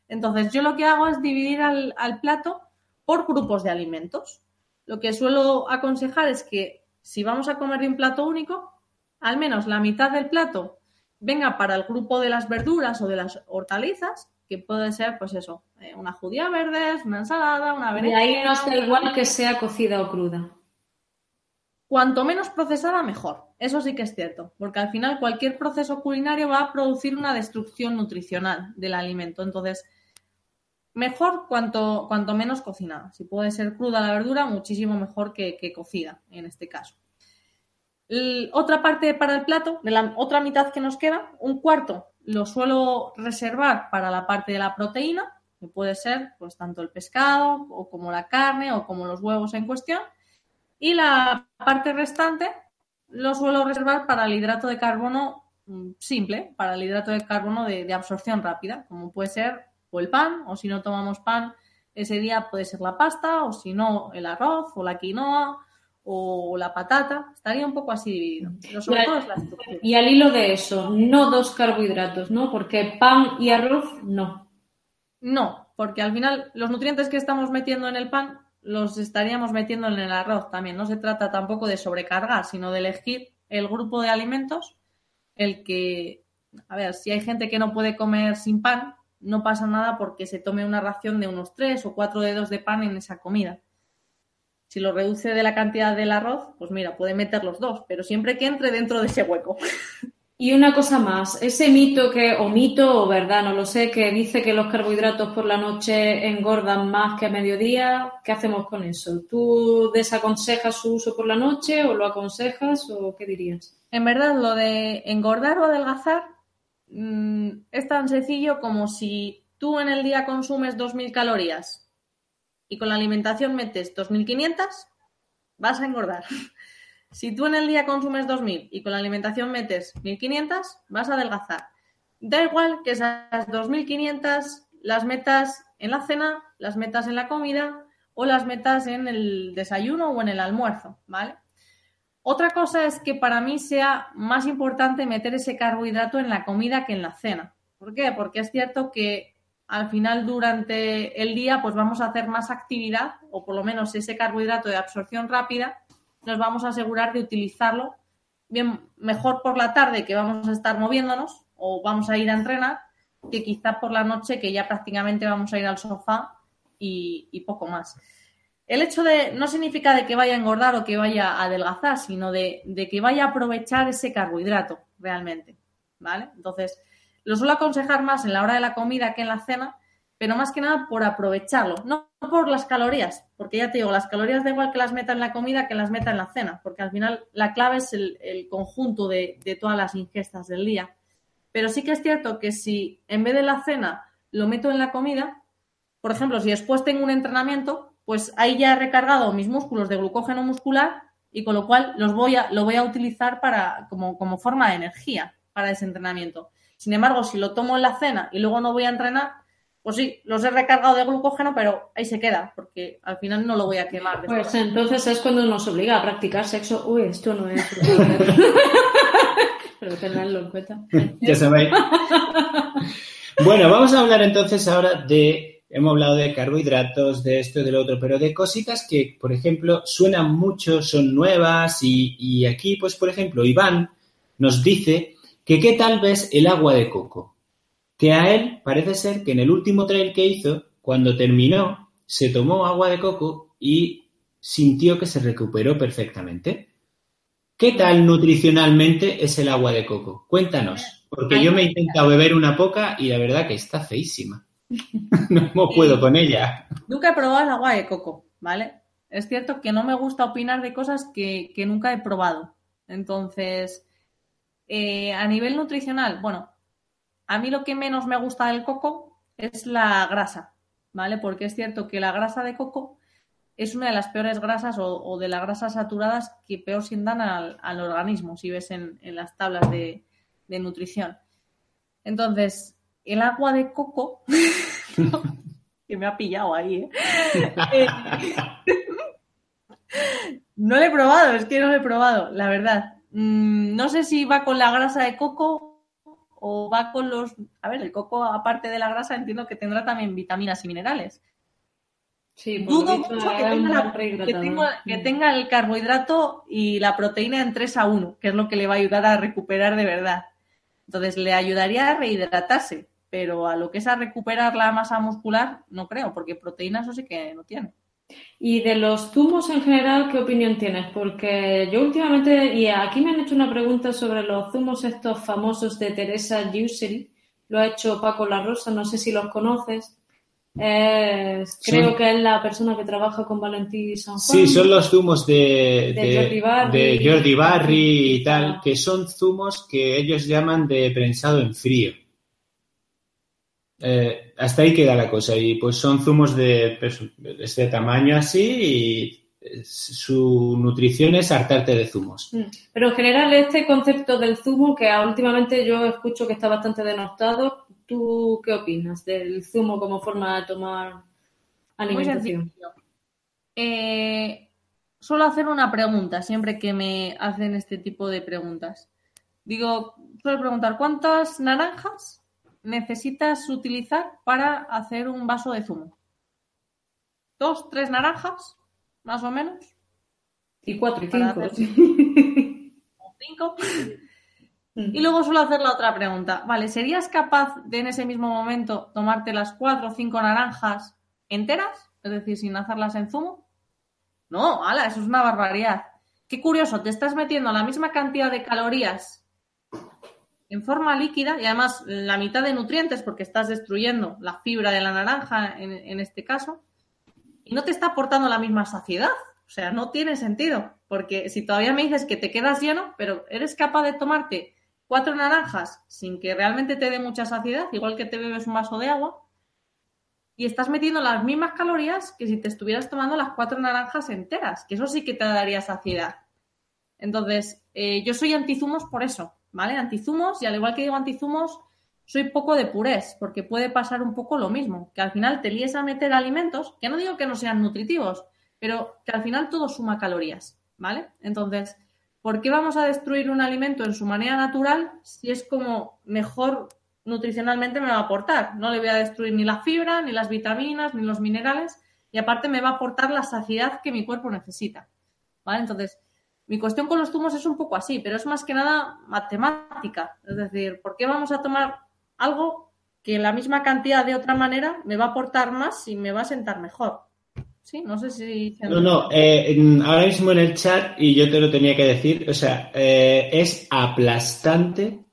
Entonces, yo lo que hago es dividir al, plato por grupos de alimentos. Lo que suelo aconsejar es que si vamos a comer de un plato único, al menos la mitad del plato venga para el grupo de las verduras o de las hortalizas que puede ser, pues eso, eh, una judía verde, una ensalada, una berenjena. Y ahí no está igual que sea cocida o cruda. Cuanto menos procesada, mejor. Eso sí que es cierto, porque al final cualquier proceso culinario va a producir una destrucción nutricional del alimento. Entonces, mejor cuanto, cuanto menos cocinada. Si puede ser cruda la verdura, muchísimo mejor que, que cocida, en este caso. otra parte para el plato, de la otra mitad que nos queda, un cuarto lo suelo reservar para la parte de la proteína, que puede ser pues tanto el pescado o como la carne o como los huevos en cuestión. Y la parte restante lo suelo reservar para el hidrato de carbono mm, simple, para el hidrato de carbono de, de absorción rápida, como puede ser o el pan, o si no tomamos pan, ese día puede ser la pasta, o si no, el arroz o la quinoa o la patata, estaría un poco así dividido. y al hilo de eso, no dos carbohidratos, ¿no? Porque pan y arroz, no. No, porque al final los nutrientes que estamos metiendo en el pan los estaríamos metiendo en el arroz también. No se trata tampoco de sobrecargar, sino de elegir el grupo de alimentos, el que, a ver, si hay gente que no puede comer sin pan, no pasa nada porque se tome una ración de unos tres o cuatro dedos de pan en esa comida si lo reduce de la cantidad del arroz, pues mira, puede meter los dos, pero siempre que entre dentro de ese hueco. Y una cosa más, ese mito que, o mito o verdad, no lo sé, que dice que los carbohidratos por la noche engordan más que a mediodía, ¿qué hacemos con eso? ¿Tú desaconsejas su uso por la noche o lo aconsejas o qué dirías? En verdad, lo de engordar o adelgazar mm, es tan sencillo como si tú en el día consumes 2.000 calorías y con la alimentación metes 2.500, vas a engordar. Si tú en el día consumes 2.000 y con la alimentación metes 1.500, vas a adelgazar. Da igual que esas 2.500 las metas en la cena, las metas en la comida o las metas en el desayuno o en el almuerzo, ¿vale? Otra cosa es que para mí sea más importante meter ese carbohidrato en la comida que en la cena. ¿Por qué? Porque es cierto que al final durante el día pues vamos a hacer más actividad o por lo menos ese carbohidrato de absorción rápida nos vamos a asegurar de utilizarlo bien mejor por la tarde que vamos a estar moviéndonos o vamos a ir a entrenar que quizá por la noche que ya prácticamente vamos a ir al sofá y, poco más. El hecho de no significa de que vaya a engordar o que vaya a adelgazar, sino de, de que vaya a aprovechar ese carbohidrato realmente, ¿vale? Entonces, lo suelo aconsejar más en la hora de la comida que en la cena, pero más que nada por aprovecharlo, no por las calorías, porque ya te digo, las calorías da igual que las meta en la comida que las meta en la cena, porque al final la clave es el, conjunto de, todas las ingestas del día. Pero sí que es cierto que si en vez de la cena lo meto en la comida, por ejemplo, si después tengo un entrenamiento, pues ahí ya he recargado mis músculos de glucógeno muscular y con lo cual los voy a, lo voy a utilizar para, como, como forma de energía para ese entrenamiento. Sin embargo, si lo tomo en la cena y luego no voy a entrenar, pues sí, los he recargado de glucógeno, pero ahí se queda, porque al final no lo voy a quemar. Pues entonces es cuando nos obliga a practicar sexo. Uy, esto no es. pero tenedlo en cuenta. ya sabéis. bueno, vamos a hablar entonces ahora de hemos hablado de carbohidratos, de esto y de lo otro, pero de cositas que, por ejemplo, suenan mucho, son nuevas y, y aquí, pues, por ejemplo, Iván nos dice que qué tal vez el agua de coco, que a él parece ser que en el último trail que hizo, cuando terminó, se tomó agua de coco y sintió que se recuperó perfectamente. ¿Qué tal nutricionalmente es el agua de coco? Cuéntanos, porque yo me he intentado beber una poca y la verdad que está feísima. no puedo con ella. Nunca he probado el agua de coco, ¿vale? Es cierto que no me gusta opinar de cosas que, que nunca he probado. Entonces, eh, a nivel nutricional, bueno, a mí lo que menos me gusta del coco es la grasa, ¿vale? Porque es cierto que la grasa de coco es una de las peores grasas o, de las grasas saturadas que peor sientan al, al organismo, si ves en, las tablas de, nutrición. Entonces, el agua de coco, que me ha pillado ahí, ¿eh? eh no lo he probado, es que no lo he probado, la verdad. Mm, no sé si va con la grasa de coco o va con los... A ver, el coco, aparte de la grasa, entiendo que tendrá también vitaminas y minerales. Sí, Dudo mucho que tenga, el carbohidrato y la proteína en 3 a 1, que es lo que le va a ayudar a recuperar de verdad. Entonces, le ayudaría a rehidratarse, pero a lo que es a recuperar la masa muscular, no creo, porque proteína eso sí que no tiene. Y de los zumos en general, ¿qué opinión tienes? Porque yo últimamente, y aquí me han hecho una pregunta sobre los zumos estos famosos de Teresa Giusseri, lo ha hecho Paco La Rosa, no sé si los conoces. creo que es la persona que trabaja con Valentín San Juan. Sí, son los zumos de, de, Jordi, Barry, y tal, que son zumos que ellos llaman de prensado en frío. Eh, hasta ahí queda la cosa. Y pues son zumos de, pues, este tamaño así y eh, su nutrición es hartarte de zumos. Mm. Pero en general este concepto del zumo que últimamente yo escucho que está bastante denostado, ¿tú qué opinas del zumo como forma de tomar alimentación? Eh, suelo hacer una pregunta siempre que me hacen este tipo de preguntas. Digo, suelo preguntar, ¿cuántas naranjas necesitas utilizar para hacer un vaso de zumo? Dos, tres naranjas, más o menos. Y cuatro y cinco. cinco. Mm. Y luego suelo hacer la otra pregunta. Vale, ¿serías capaz de en ese mismo momento tomarte las cuatro o cinco naranjas enteras? Es decir, sin hacerlas en zumo. No, ala, eso es una barbaridad. Qué curioso, te estás metiendo la misma cantidad de calorías en forma líquida y además la mitad de nutrientes porque estás destruyendo la fibra de la naranja en, este caso y no te está aportando la misma saciedad. O sea, no tiene sentido porque si todavía me dices que te quedas lleno, pero eres capaz de tomarte cuatro naranjas sin que realmente te dé mucha saciedad, igual que te bebes un vaso de agua, y estás metiendo las mismas calorías que si te estuvieras tomando las cuatro naranjas enteras, que eso sí que te daría saciedad. Entonces, eh, yo soy antizumos por eso, ¿vale? Antizumos, y al igual que digo antizumos, soy poco de purés, porque puede pasar un poco lo mismo, que al final te líes a meter alimentos, que no digo que no sean nutritivos, pero que al final todo suma calorías, ¿vale? Entonces, ¿por qué vamos a destruir un alimento en su manera natural si es como mejor nutricionalmente me va a aportar? No le voy a destruir ni la fibra, ni las vitaminas, ni los minerales, y aparte me va a aportar la saciedad que mi cuerpo necesita, ¿vale? Entonces, mi cuestión con los zumos es un poco así, pero es más que nada matemática. Es decir, ¿por qué vamos a tomar algo que la misma cantidad de otra manera me va a aportar más y me va a sentar mejor? Sí, no sé si... No, no, eh, ahora mismo en el chat, y yo te lo tenía que decir, o sea, eh, es aplastante,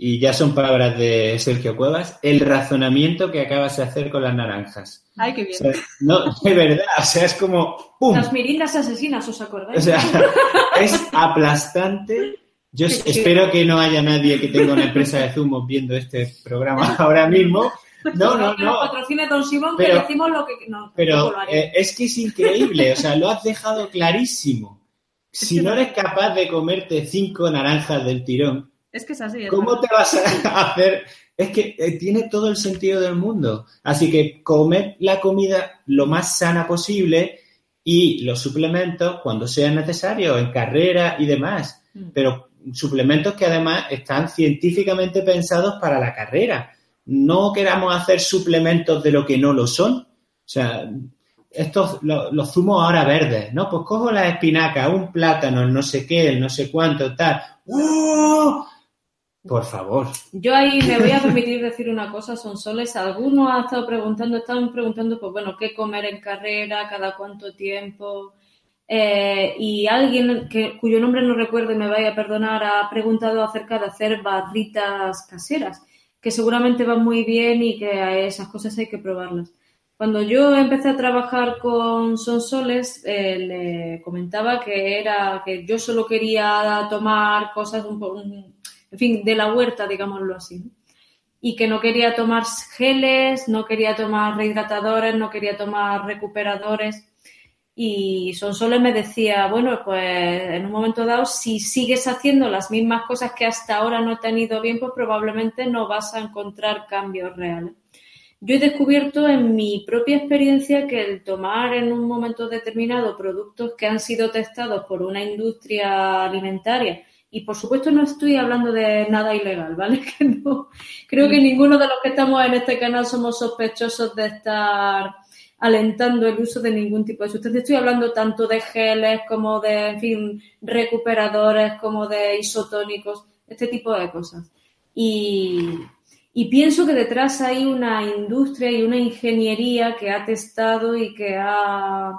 y ya son palabras de Sergio Cuevas, el razonamiento que acabas de hacer con las naranjas. Ay, qué bien. no, de verdad, o sea, es como ¡pum! Las mirindas asesinas, ¿os acordáis? O sea, es aplastante. Yo espero que no haya nadie que tenga una empresa de zumos viendo este programa ahora mismo. No, no, no. Patrocine Don Simón, pero, que decimos lo que. No, pero eh, es que es increíble, o sea, lo has dejado clarísimo. Si no eres capaz de comerte cinco naranjas del tirón, es que es así. ¿Cómo te vas a hacer? Es que eh, tiene todo el sentido del mundo. Así que comer la comida lo más sana posible y los suplementos cuando sea necesario, en carrera y demás. Mm. Pero suplementos que además están científicamente pensados para la carrera. no queramos hacer suplementos de lo que no lo son. O sea, estos, los, zumos ahora verdes, ¿no? Pues cojo la espinaca, un plátano, el no sé qué, el no sé cuánto, tal. ¡Oh! Por favor. Yo ahí me voy a permitir decir una cosa, son soles. Algunos han estado preguntando, estaban preguntando, pues bueno, qué comer en carrera, cada cuánto tiempo. Eh, y alguien que, cuyo nombre no recuerdo y me vaya a perdonar ha preguntado acerca de hacer barritas caseras, que seguramente van muy bien y que esas cosas hay que probarlas. Cuando yo empecé a trabajar con Sonsoles, eh, le comentaba que era que yo solo quería tomar cosas un, un en fin, de la huerta, digámoslo así. Y que no quería tomar geles, no quería tomar rehidratadores, no quería tomar recuperadores. Y Sonsole me decía, bueno, pues en un momento dado, si sigues haciendo las mismas cosas que hasta ahora no te han ido bien, pues probablemente no vas a encontrar cambios reales. Yo he descubierto en mi propia experiencia que el tomar en un momento determinado productos que han sido testados por una industria alimentaria y por supuesto no estoy hablando de nada ilegal, ¿vale? Que no, creo que ninguno de los que estamos en este canal somos sospechosos de estar alentando el uso de ningún tipo de sustancia. Estoy hablando tanto de geles como de, en fin, recuperadores, como de isotónicos, este tipo de cosas. Y, y pienso que detrás hay una industria y una ingeniería que ha testado y que ha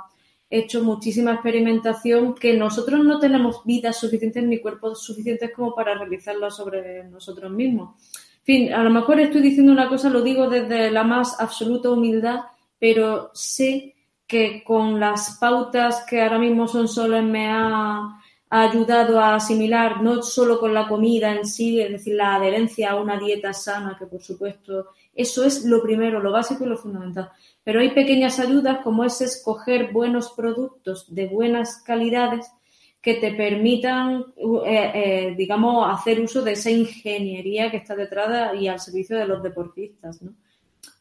hecho muchísima experimentación que nosotros no tenemos vidas suficientes ni cuerpos suficientes como para realizarla sobre nosotros mismos. En fin, a lo mejor estoy diciendo una cosa, lo digo desde la más absoluta humildad, pero sé que con las pautas que ahora mismo son solo me ha, ayudado a asimilar, no solo con la comida en sí, es decir, la adherencia a una dieta sana, que por supuesto eso es lo primero, lo básico y lo fundamental, pero hay pequeñas ayudas como es escoger buenos productos de buenas calidades que te permitan, eh, eh, digamos, hacer uso de esa ingeniería que está detrás y al servicio de los deportistas, ¿no?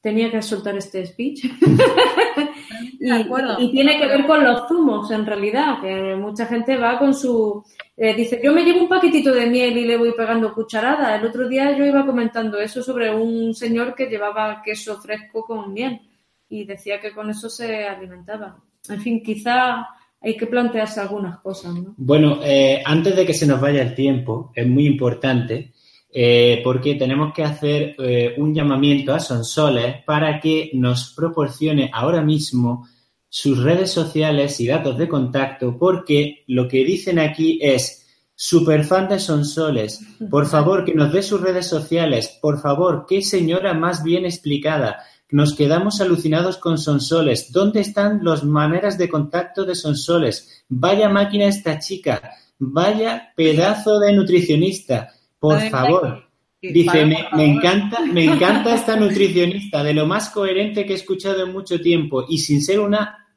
Tenía que soltar este speech. y, tiene que ver con los zumos, en realidad, que mucha gente va con su... Eh, dice, yo me llevo un paquetito de miel y le voy pegando cucharada. El otro día yo iba comentando eso sobre un señor que llevaba queso fresco con miel y decía que con eso se alimentaba. En fin, quizá hay que plantearse algunas cosas. ¿no? Bueno, eh, antes de que se nos vaya el tiempo, es muy importante eh, porque tenemos que hacer eh, un llamamiento a Sonsoles para que nos proporcione ahora mismo sus redes sociales y datos de contacto, porque lo que dicen aquí es superfan de Sonsoles, por favor que nos dé sus redes sociales, por favor, qué señora más bien explicada, nos quedamos alucinados con Sonsoles. ¿Dónde están las maneras de contacto de Sonsoles? Vaya máquina esta chica. Vaya pedazo de nutricionista. Por favor. Dice, me, encanta, me encanta esta nutricionista, de lo más coherente que he escuchado en mucho tiempo y sin ser una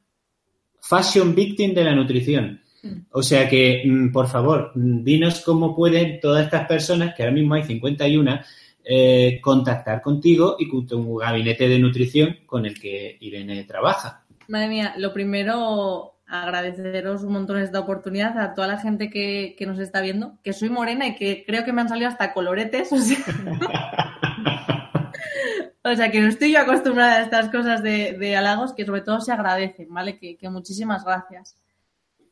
fashion victim de la nutrición. Mm. O sea que, mm, por favor, dinos cómo pueden todas estas personas, que ahora mismo hay 51, eh, contactar contigo y con tu gabinete de nutrición con el que Irene trabaja. Madre mía, lo primero, agradeceros un montón esta oportunidad a toda la gente que, nos está viendo, que soy morena y que creo que me han salido hasta coloretes. O sea, que no estoy yo acostumbrada a estas cosas de, halagos que sobre todo se agradecen, ¿vale? Que, muchísimas gracias.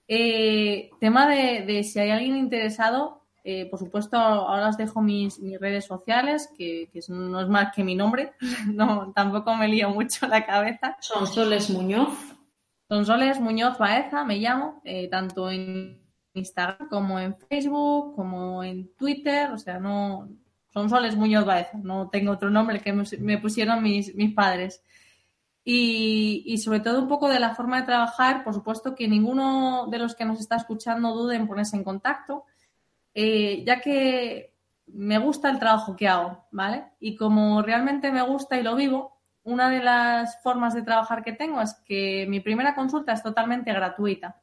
Eh, tema de, de, si hay alguien interesado, eh, por supuesto, ahora os dejo mis, redes sociales, que, no es más que mi nombre, no, tampoco me lío mucho la cabeza. Son Soles Muñoz. Son Soles Muñoz Baeza, me llamo, eh, tanto en Instagram como en Facebook, como en Twitter, o sea, no, son Soles Muñoz Baeza, no tengo otro nombre que me pusieron mis, mis padres. Y, y, sobre todo un poco de la forma de trabajar, por supuesto que ninguno de los que nos está escuchando dude en ponerse en contacto. Eh, ya que me gusta el trabajo que hago, ¿vale? Y como realmente me gusta y lo vivo, una de las formas de trabajar que tengo es que mi primera consulta es totalmente gratuita.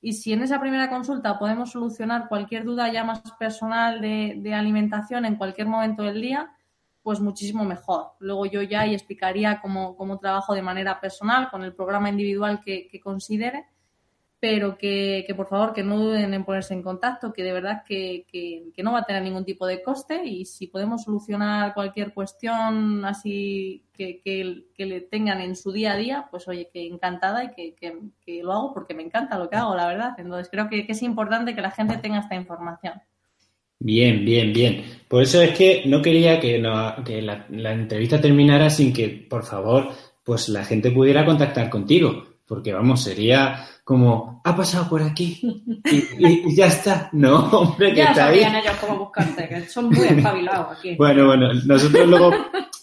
Y si en esa primera consulta podemos solucionar cualquier duda ya más personal de, alimentación en cualquier momento del día, pues muchísimo mejor. Luego yo ya y explicaría cómo, trabajo de manera personal con el programa individual que considere pero que, por favor que no duden en ponerse en contacto, que de verdad que, que, no va a tener ningún tipo de coste y si podemos solucionar cualquier cuestión así que, que, le tengan en su día a día, pues oye, que encantada y que, lo hago porque me encanta lo que hago, la verdad. Entonces creo que, es importante que la gente tenga esta información. Bien, bien, bien. Por eso es que no quería que, la, la entrevista terminara sin que, por favor, pues la gente pudiera contactar contigo porque vamos, sería como, ha pasado por aquí y, ya está. No, hombre, que ya está sabían ellos cómo buscarte, que son muy espabilados aquí. Bueno, bueno, nosotros luego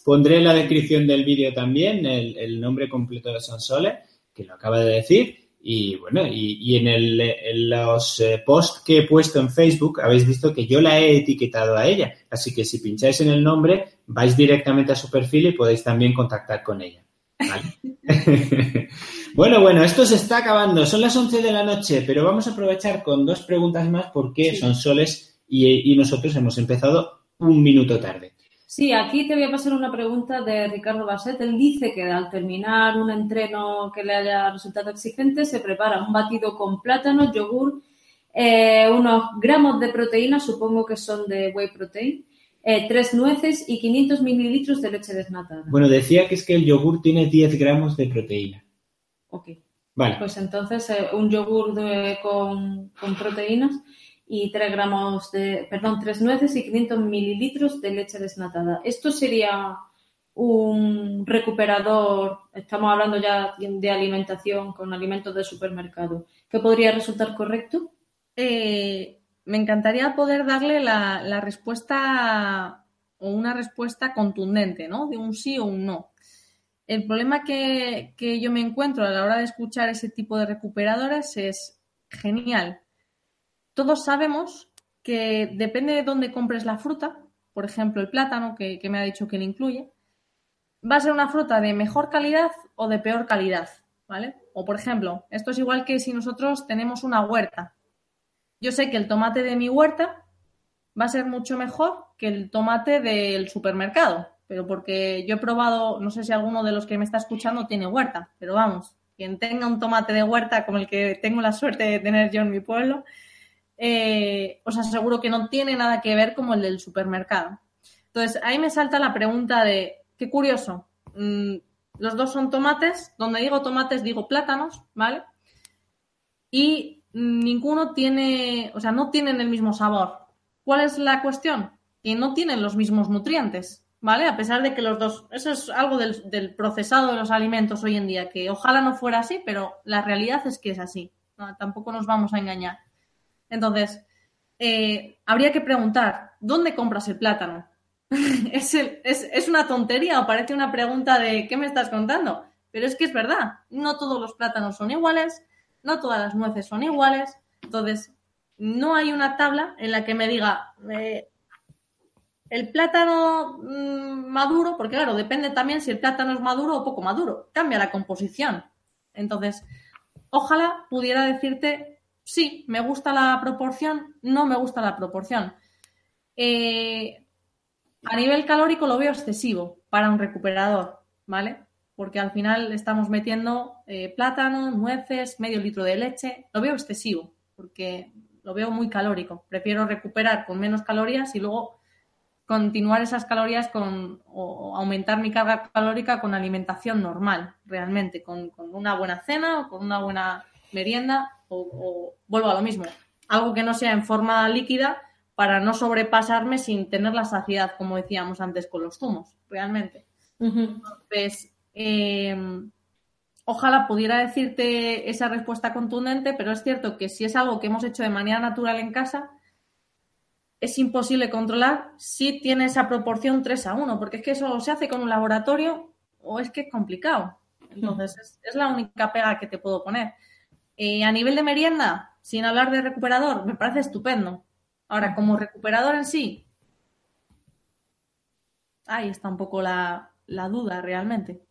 pondré en la descripción del vídeo también el, nombre completo de Sonsoles, que lo acaba de decir. Y bueno, y, en, el, en los eh, posts que he puesto en Facebook habéis visto que yo la he etiquetado a ella. Así que si pincháis en el nombre, vais directamente a su perfil y podéis también contactar con ella. bueno, bueno, esto se está acabando. Son las 11 de la noche, pero vamos a aprovechar con dos preguntas más porque son soles y, nosotros hemos empezado un minuto tarde. Sí, aquí te voy a pasar una pregunta de Ricardo Basset. Él dice que al terminar un entreno que le haya resultado exigente, se prepara un batido con plátano, yogur, eh, unos gramos de proteína, supongo que son de whey protein, eh, tres nueces y 500 mililitros de leche desnatada. Bueno, decía que es que el yogur tiene 10 gramos de proteína. Ok. Vale. Pues entonces eh, un yogur con, proteínas y 3 gramos de, perdón, tres nueces y 500 mililitros de leche desnatada. Esto sería un recuperador, estamos hablando ya de alimentación con alimentos de supermercado, ¿qué podría resultar correcto? Eh, me encantaría poder darle la, respuesta o una respuesta contundente, ¿no? De un sí o un no. El problema que, yo me encuentro a la hora de escuchar ese tipo de recuperadores es genial. Todos sabemos que depende de dónde compres la fruta, por ejemplo el plátano, que, que me ha dicho que le incluye, va a ser una fruta de mejor calidad o de peor calidad, ¿vale? O por ejemplo, esto es igual que si nosotros tenemos una huerta yo sé que el tomate de mi huerta va a ser mucho mejor que el tomate del supermercado, pero porque yo he probado, no sé si alguno de los que me está escuchando tiene huerta, pero vamos, quien tenga un tomate de huerta como el que tengo la suerte de tener yo en mi pueblo, eh, os aseguro que no tiene nada que ver como el del supermercado. Entonces, ahí me salta la pregunta de, qué curioso, mm, los dos son tomates, donde digo tomates digo plátanos, ¿vale? Y ninguno tiene, o sea, no tienen el mismo sabor. ¿Cuál es la cuestión? Que no tienen los mismos nutrientes, ¿vale? A pesar de que los dos, eso es algo del, procesado de los alimentos hoy en día, que ojalá no fuera así, pero la realidad es que es así. tampoco nos vamos a engañar. Entonces, eh, habría que preguntar, ¿dónde compras el plátano? ¿Es, es, es una tontería o parece una pregunta de ¿qué me estás contando? Pero es que es verdad, no todos los plátanos son iguales, no todas las nueces son iguales, entonces no hay una tabla en la que me diga eh, el plátano mm, maduro, porque claro, depende también si el plátano es maduro o poco maduro, cambia la composición. Entonces, ojalá pudiera decirte, sí, me gusta la proporción, no me gusta la proporción. Eh, a nivel calórico lo veo excesivo para un recuperador, ¿vale? Porque al final estamos metiendo eh, plátano, nueces, medio litro de leche. Lo veo excesivo, porque lo veo muy calórico. Prefiero recuperar con menos calorías y luego continuar esas calorías con, o aumentar mi carga calórica con alimentación normal, realmente, con, una buena cena o con una buena merienda o, o, vuelvo a lo mismo, algo que no sea en forma líquida para no sobrepasarme sin tener la saciedad, como decíamos antes con los zumos, realmente. Entonces, Em, ojalá pudiera decirte esa respuesta contundente, pero es cierto que si es algo que hemos hecho de manera natural en casa, es imposible controlar si tiene esa proporción 3 a 1, porque es que eso se hace con un laboratorio o es que es complicado. Entonces, es, la única pega que te puedo poner. Eh, a nivel de merienda, sin hablar de recuperador, me parece estupendo. Ahora, como recuperador en sí, ahí está un poco la duda realmente.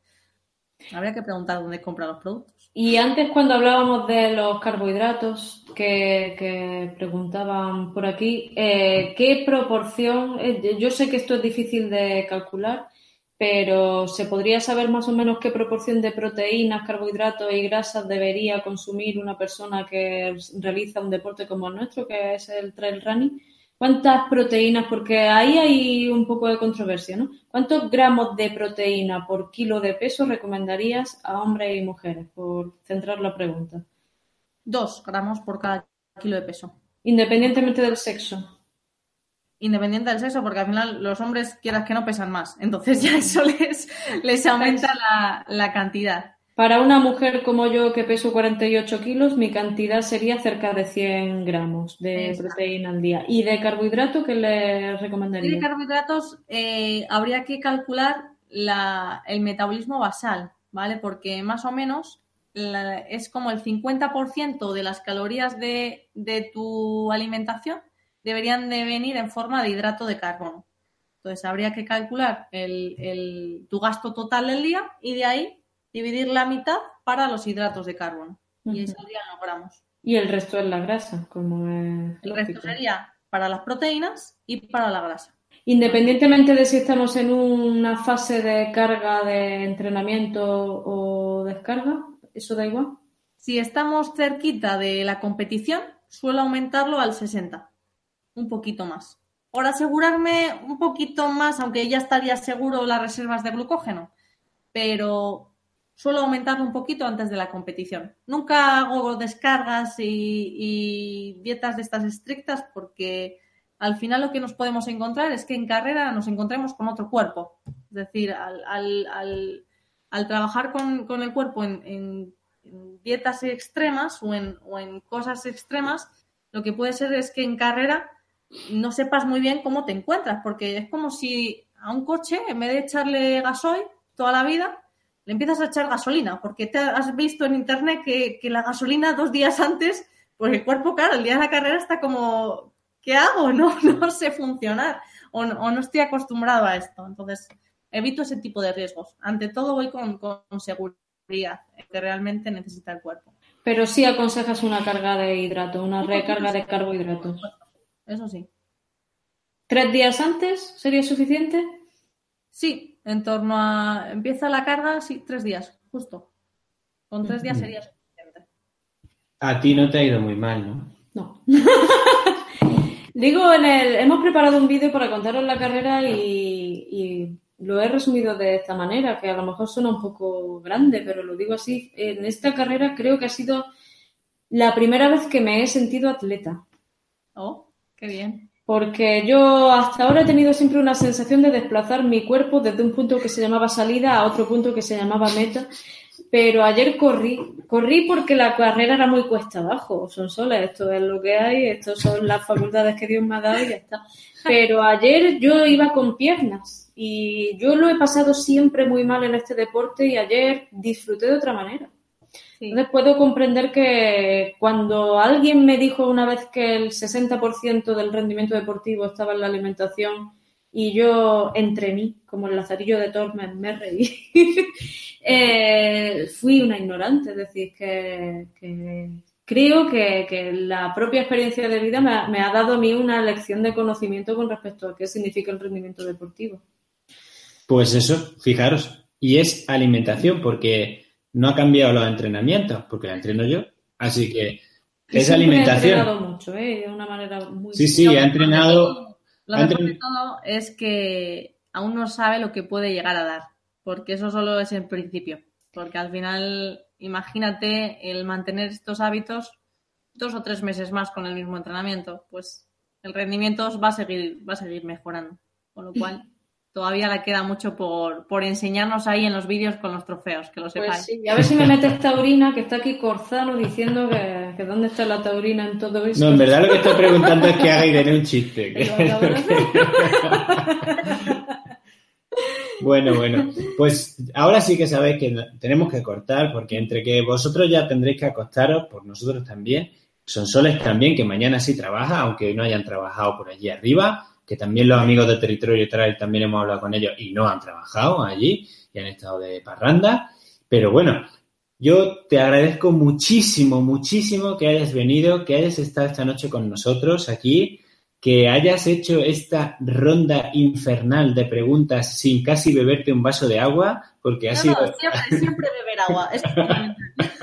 Habría que preguntar dónde compra los productos. Y antes cuando hablábamos de los carbohidratos que, preguntaban por aquí, eh, ¿qué proporción? Yo sé que esto es difícil de calcular, pero ¿se podría saber más o menos qué proporción de proteínas, carbohidratos y grasas debería consumir una persona que realiza un deporte como el nuestro, que es el trail running? ¿Cuántas proteínas? Porque ahí hay un poco de controversia, ¿no? ¿Cuántos gramos de proteína por kilo de peso recomendarías a hombres y mujeres? Por centrar la pregunta. Dos gramos por cada kilo de peso. Independientemente del sexo. Independiente del sexo, porque al final los hombres, quieras que no, pesan más. Entonces ya eso les, les aumenta la, la cantidad. Para una mujer como yo que peso 48 kilos, mi cantidad sería cerca de 100 gramos de proteína al día. ¿Y de carbohidrato qué le recomendaría? de carbohidratos eh, habría que calcular la, el metabolismo basal, ¿vale? Porque más o menos la, es como el 50% de las calorías de, de, tu alimentación deberían de venir en forma de hidrato de carbono. Entonces habría que calcular el, el, tu gasto total del día y de ahí dividir la mitad para los hidratos de carbono. Y ahí saldrían los gramos. Y el resto es la grasa, como es El resto sería para las proteínas y para la grasa. Independientemente de si estamos en una fase de carga de entrenamiento o descarga, ¿eso da igual? Si estamos cerquita de la competición, suelo aumentarlo al 60, un poquito más. Por asegurarme un poquito más, aunque ya estaría seguro las reservas de glucógeno, pero suelo aumentarlo un poquito antes de la competición. Nunca hago descargas y, dietas de estas estrictas porque al final lo que nos podemos encontrar es que en carrera nos encontremos con otro cuerpo. Es decir, al, trabajar con, el cuerpo en, dietas extremas o en, cosas extremas, lo que puede ser es que en carrera no sepas muy bien cómo te encuentras, porque es como si a un coche, en vez de echarle gasoil toda la vida, le empiezas a echar gasolina, porque te has visto en internet que, la gasolina dos días antes, pues el cuerpo, claro, el día de la carrera está como, ¿qué hago? No, no sé funcionar o no, estoy acostumbrado a esto. Entonces, evito ese tipo de riesgos. Ante todo, voy con, seguridad, que realmente necesita el cuerpo. Pero sí aconsejas una carga de hidrato, una recarga de carbohidratos. Eso sí. ¿Tres días antes sería suficiente? Sí, en torno a. Empieza la carga, sí, tres días, justo. Con tres días sería suficiente. A ti no te ha ido muy mal, ¿no? No. Digo, en el, hemos preparado un vídeo para contaros la carrera y, lo he resumido de esta manera, que a lo mejor suena un poco grande, pero lo digo así. En esta carrera creo que ha sido la primera vez que me he sentido atleta. Oh, qué bien porque yo hasta ahora he tenido siempre una sensación de desplazar mi cuerpo desde un punto que se llamaba salida a otro punto que se llamaba meta, pero ayer corrí, corrí porque la carrera era muy cuesta abajo, son soles, esto es lo que hay, estas son las facultades que Dios me ha dado y ya está. Pero ayer yo iba con piernas y yo lo he pasado siempre muy mal en este deporte y ayer disfruté de otra manera. Entonces puedo comprender que cuando alguien me dijo una vez que el 60% del rendimiento deportivo estaba en la alimentación y yo entre mí, como el lazarillo de Tormes, me reí, eh, fui una ignorante. Es decir, que, creo que, la propia experiencia de vida me me ha, dado a mí una lección de conocimiento con respecto a qué significa el rendimiento deportivo. Pues eso, fijaros, y es alimentación, porque no ha cambiado los entrenamientos, porque la entreno yo, así que es alimentación. Ha entrenado mucho, ¿eh? de una manera muy. Sí, sí, ha entrenado. Lo mejor de todo es que aún no sabe lo que puede llegar a dar, porque eso solo es el principio. Porque al final, imagínate el mantener estos hábitos dos o tres meses más con el mismo entrenamiento, pues el rendimiento va a seguir, va a seguir mejorando. Con lo cual, todavía le queda mucho por, por enseñarnos ahí en los vídeos con los trofeos, que lo pues sepáis. Pues sí, a ver si me metes taurina, que está aquí Corzano diciendo que, que, dónde está la taurina en todo esto. No, en verdad lo que estoy preguntando es que haga Irene un chiste. bueno, bueno, pues ahora sí que sabéis que tenemos que cortar, porque entre que vosotros ya tendréis que acostaros, por nosotros también, son soles también, que mañana sí trabaja, aunque no hayan trabajado por allí arriba, que también los amigos de Territorio Trail también hemos hablado con ellos y no han trabajado allí y han estado de parranda. Pero bueno, yo te agradezco muchísimo, muchísimo que hayas venido, que hayas estado esta noche con nosotros aquí. que hayas hecho esta ronda infernal de preguntas sin casi beberte un vaso de agua, porque ha No, sido... no, siempre, siempre beber agua. Es.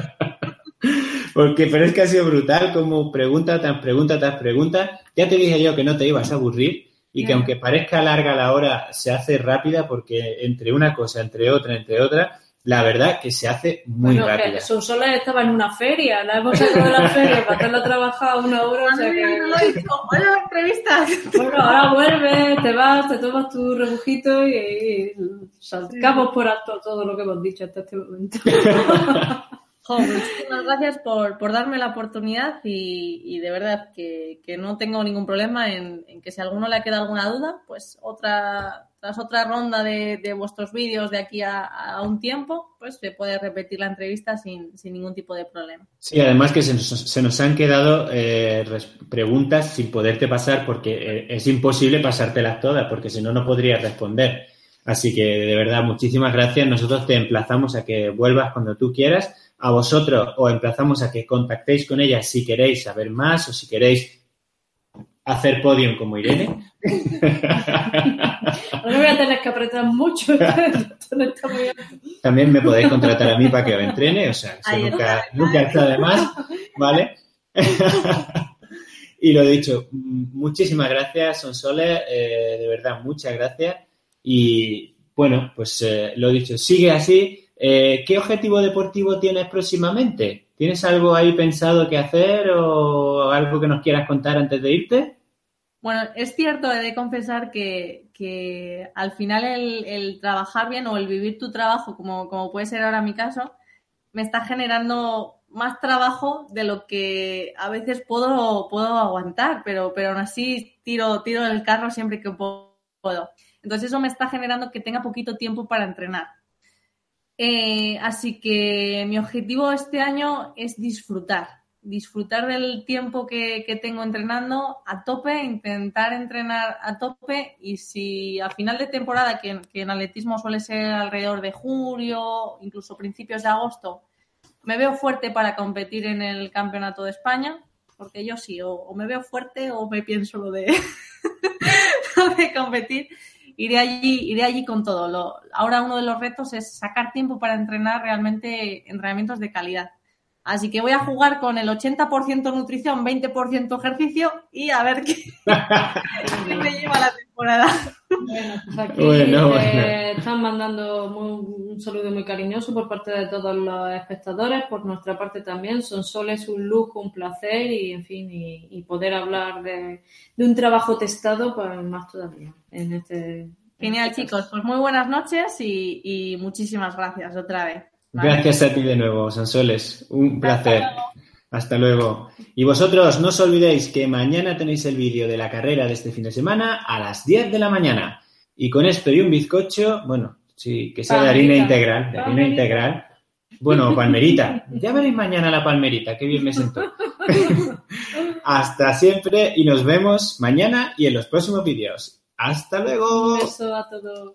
Porque, pero es que ha sido brutal como pregunta tras pregunta tras pregunta. Ya te dije yo que no te ibas a aburrir y que aunque parezca larga la hora, se hace rápida porque entre una cosa, entre otra, entre otra, la verdad que se hace muy Bueno, rápida. que Sonsoles estaba en una feria, la hemos sacado de la feria para hacerla trabajar una hora, o sea que... No lo. Hola, entrevistas. Bueno, ahora vuelves, te vas, te tomas tu rebujito y, y sacamos por alto todo lo que hemos dicho hasta este momento. Jo, muchísimas gracias por, por darme la oportunidad y, y de verdad que, que no tengo ningún problema en, en que si a alguno le queda alguna duda, pues otra tras otra ronda de, de vuestros vídeos de aquí a, un tiempo, pues se puede repetir la entrevista sin, sin ningún tipo de problema. Sí, además que se nos, se nos han quedado eh, preguntas sin poderte pasar porque eh, es imposible pasártelas todas porque si no, no podrías responder. Así que de verdad, muchísimas gracias. Nosotros te emplazamos a que vuelvas cuando tú quieras. A vosotros os emplazamos a que contactéis con ella si queréis saber más o si queréis hacer podium como Irene. Ahora voy a tener que apretar mucho. Esto no está muy alto. También me podéis contratar a mí para que os entrene, o sea, eso nunca, nunca está de más, ¿vale? y lo dicho, muchísimas gracias, Sonsoles, eh, de verdad, muchas gracias. Y bueno, pues eh, lo dicho, sigue así. Eh, ¿Qué objetivo deportivo tienes próximamente? ¿Tienes algo ahí pensado que hacer o algo que nos quieras contar antes de irte? Bueno, es cierto, he de confesar que, que al final el, trabajar bien o el vivir tu trabajo, como, como puede ser ahora mi caso, me está generando más trabajo de lo que a veces puedo, puedo aguantar, pero, pero aún así tiro, tiro el carro siempre que puedo. Entonces eso me está generando que tenga poquito tiempo para entrenar. Eh, así que mi objetivo este año es disfrutar, disfrutar del tiempo que, tengo entrenando a tope, intentar entrenar a tope y si a final de temporada, que, que en atletismo suele ser alrededor de julio, incluso principios de agosto, me veo fuerte para competir en el Campeonato de España, porque yo sí, o, me veo fuerte o me pienso lo de competir. Iré allí, iré allí con todo. Lo- ahora uno de los retos es sacar tiempo para entrenar realmente entrenamientos de calidad. Así que voy a jugar con el 80% nutrición, 20% ejercicio y a ver qué, qué me lleva la temporada. Bueno, pues aquí Bueno, bueno. eh, están mandando muy- un saludo muy cariñoso por parte de todos los espectadores, por nuestra parte también. Son soles un lujo, un placer y, en fin, y, y poder hablar de, de un trabajo testado, pues más todavía. En este, en Genial, este chicos. Pues muy buenas noches y, y muchísimas gracias otra vez. ¿Vale? Gracias a ti de nuevo, Sansoles. Un placer. Hasta luego. Y vosotros no os olvidéis que mañana tenéis el vídeo de la carrera de este fin de semana a las 10 de la mañana. Y con esto y un bizcocho, bueno, sí, que sea de harina integral, de harina integral. Bueno, palmerita. Ya veréis mañana la palmerita, qué bien me siento. Hasta siempre y nos vemos mañana y en los próximos vídeos. Hasta luego. Un beso a todos.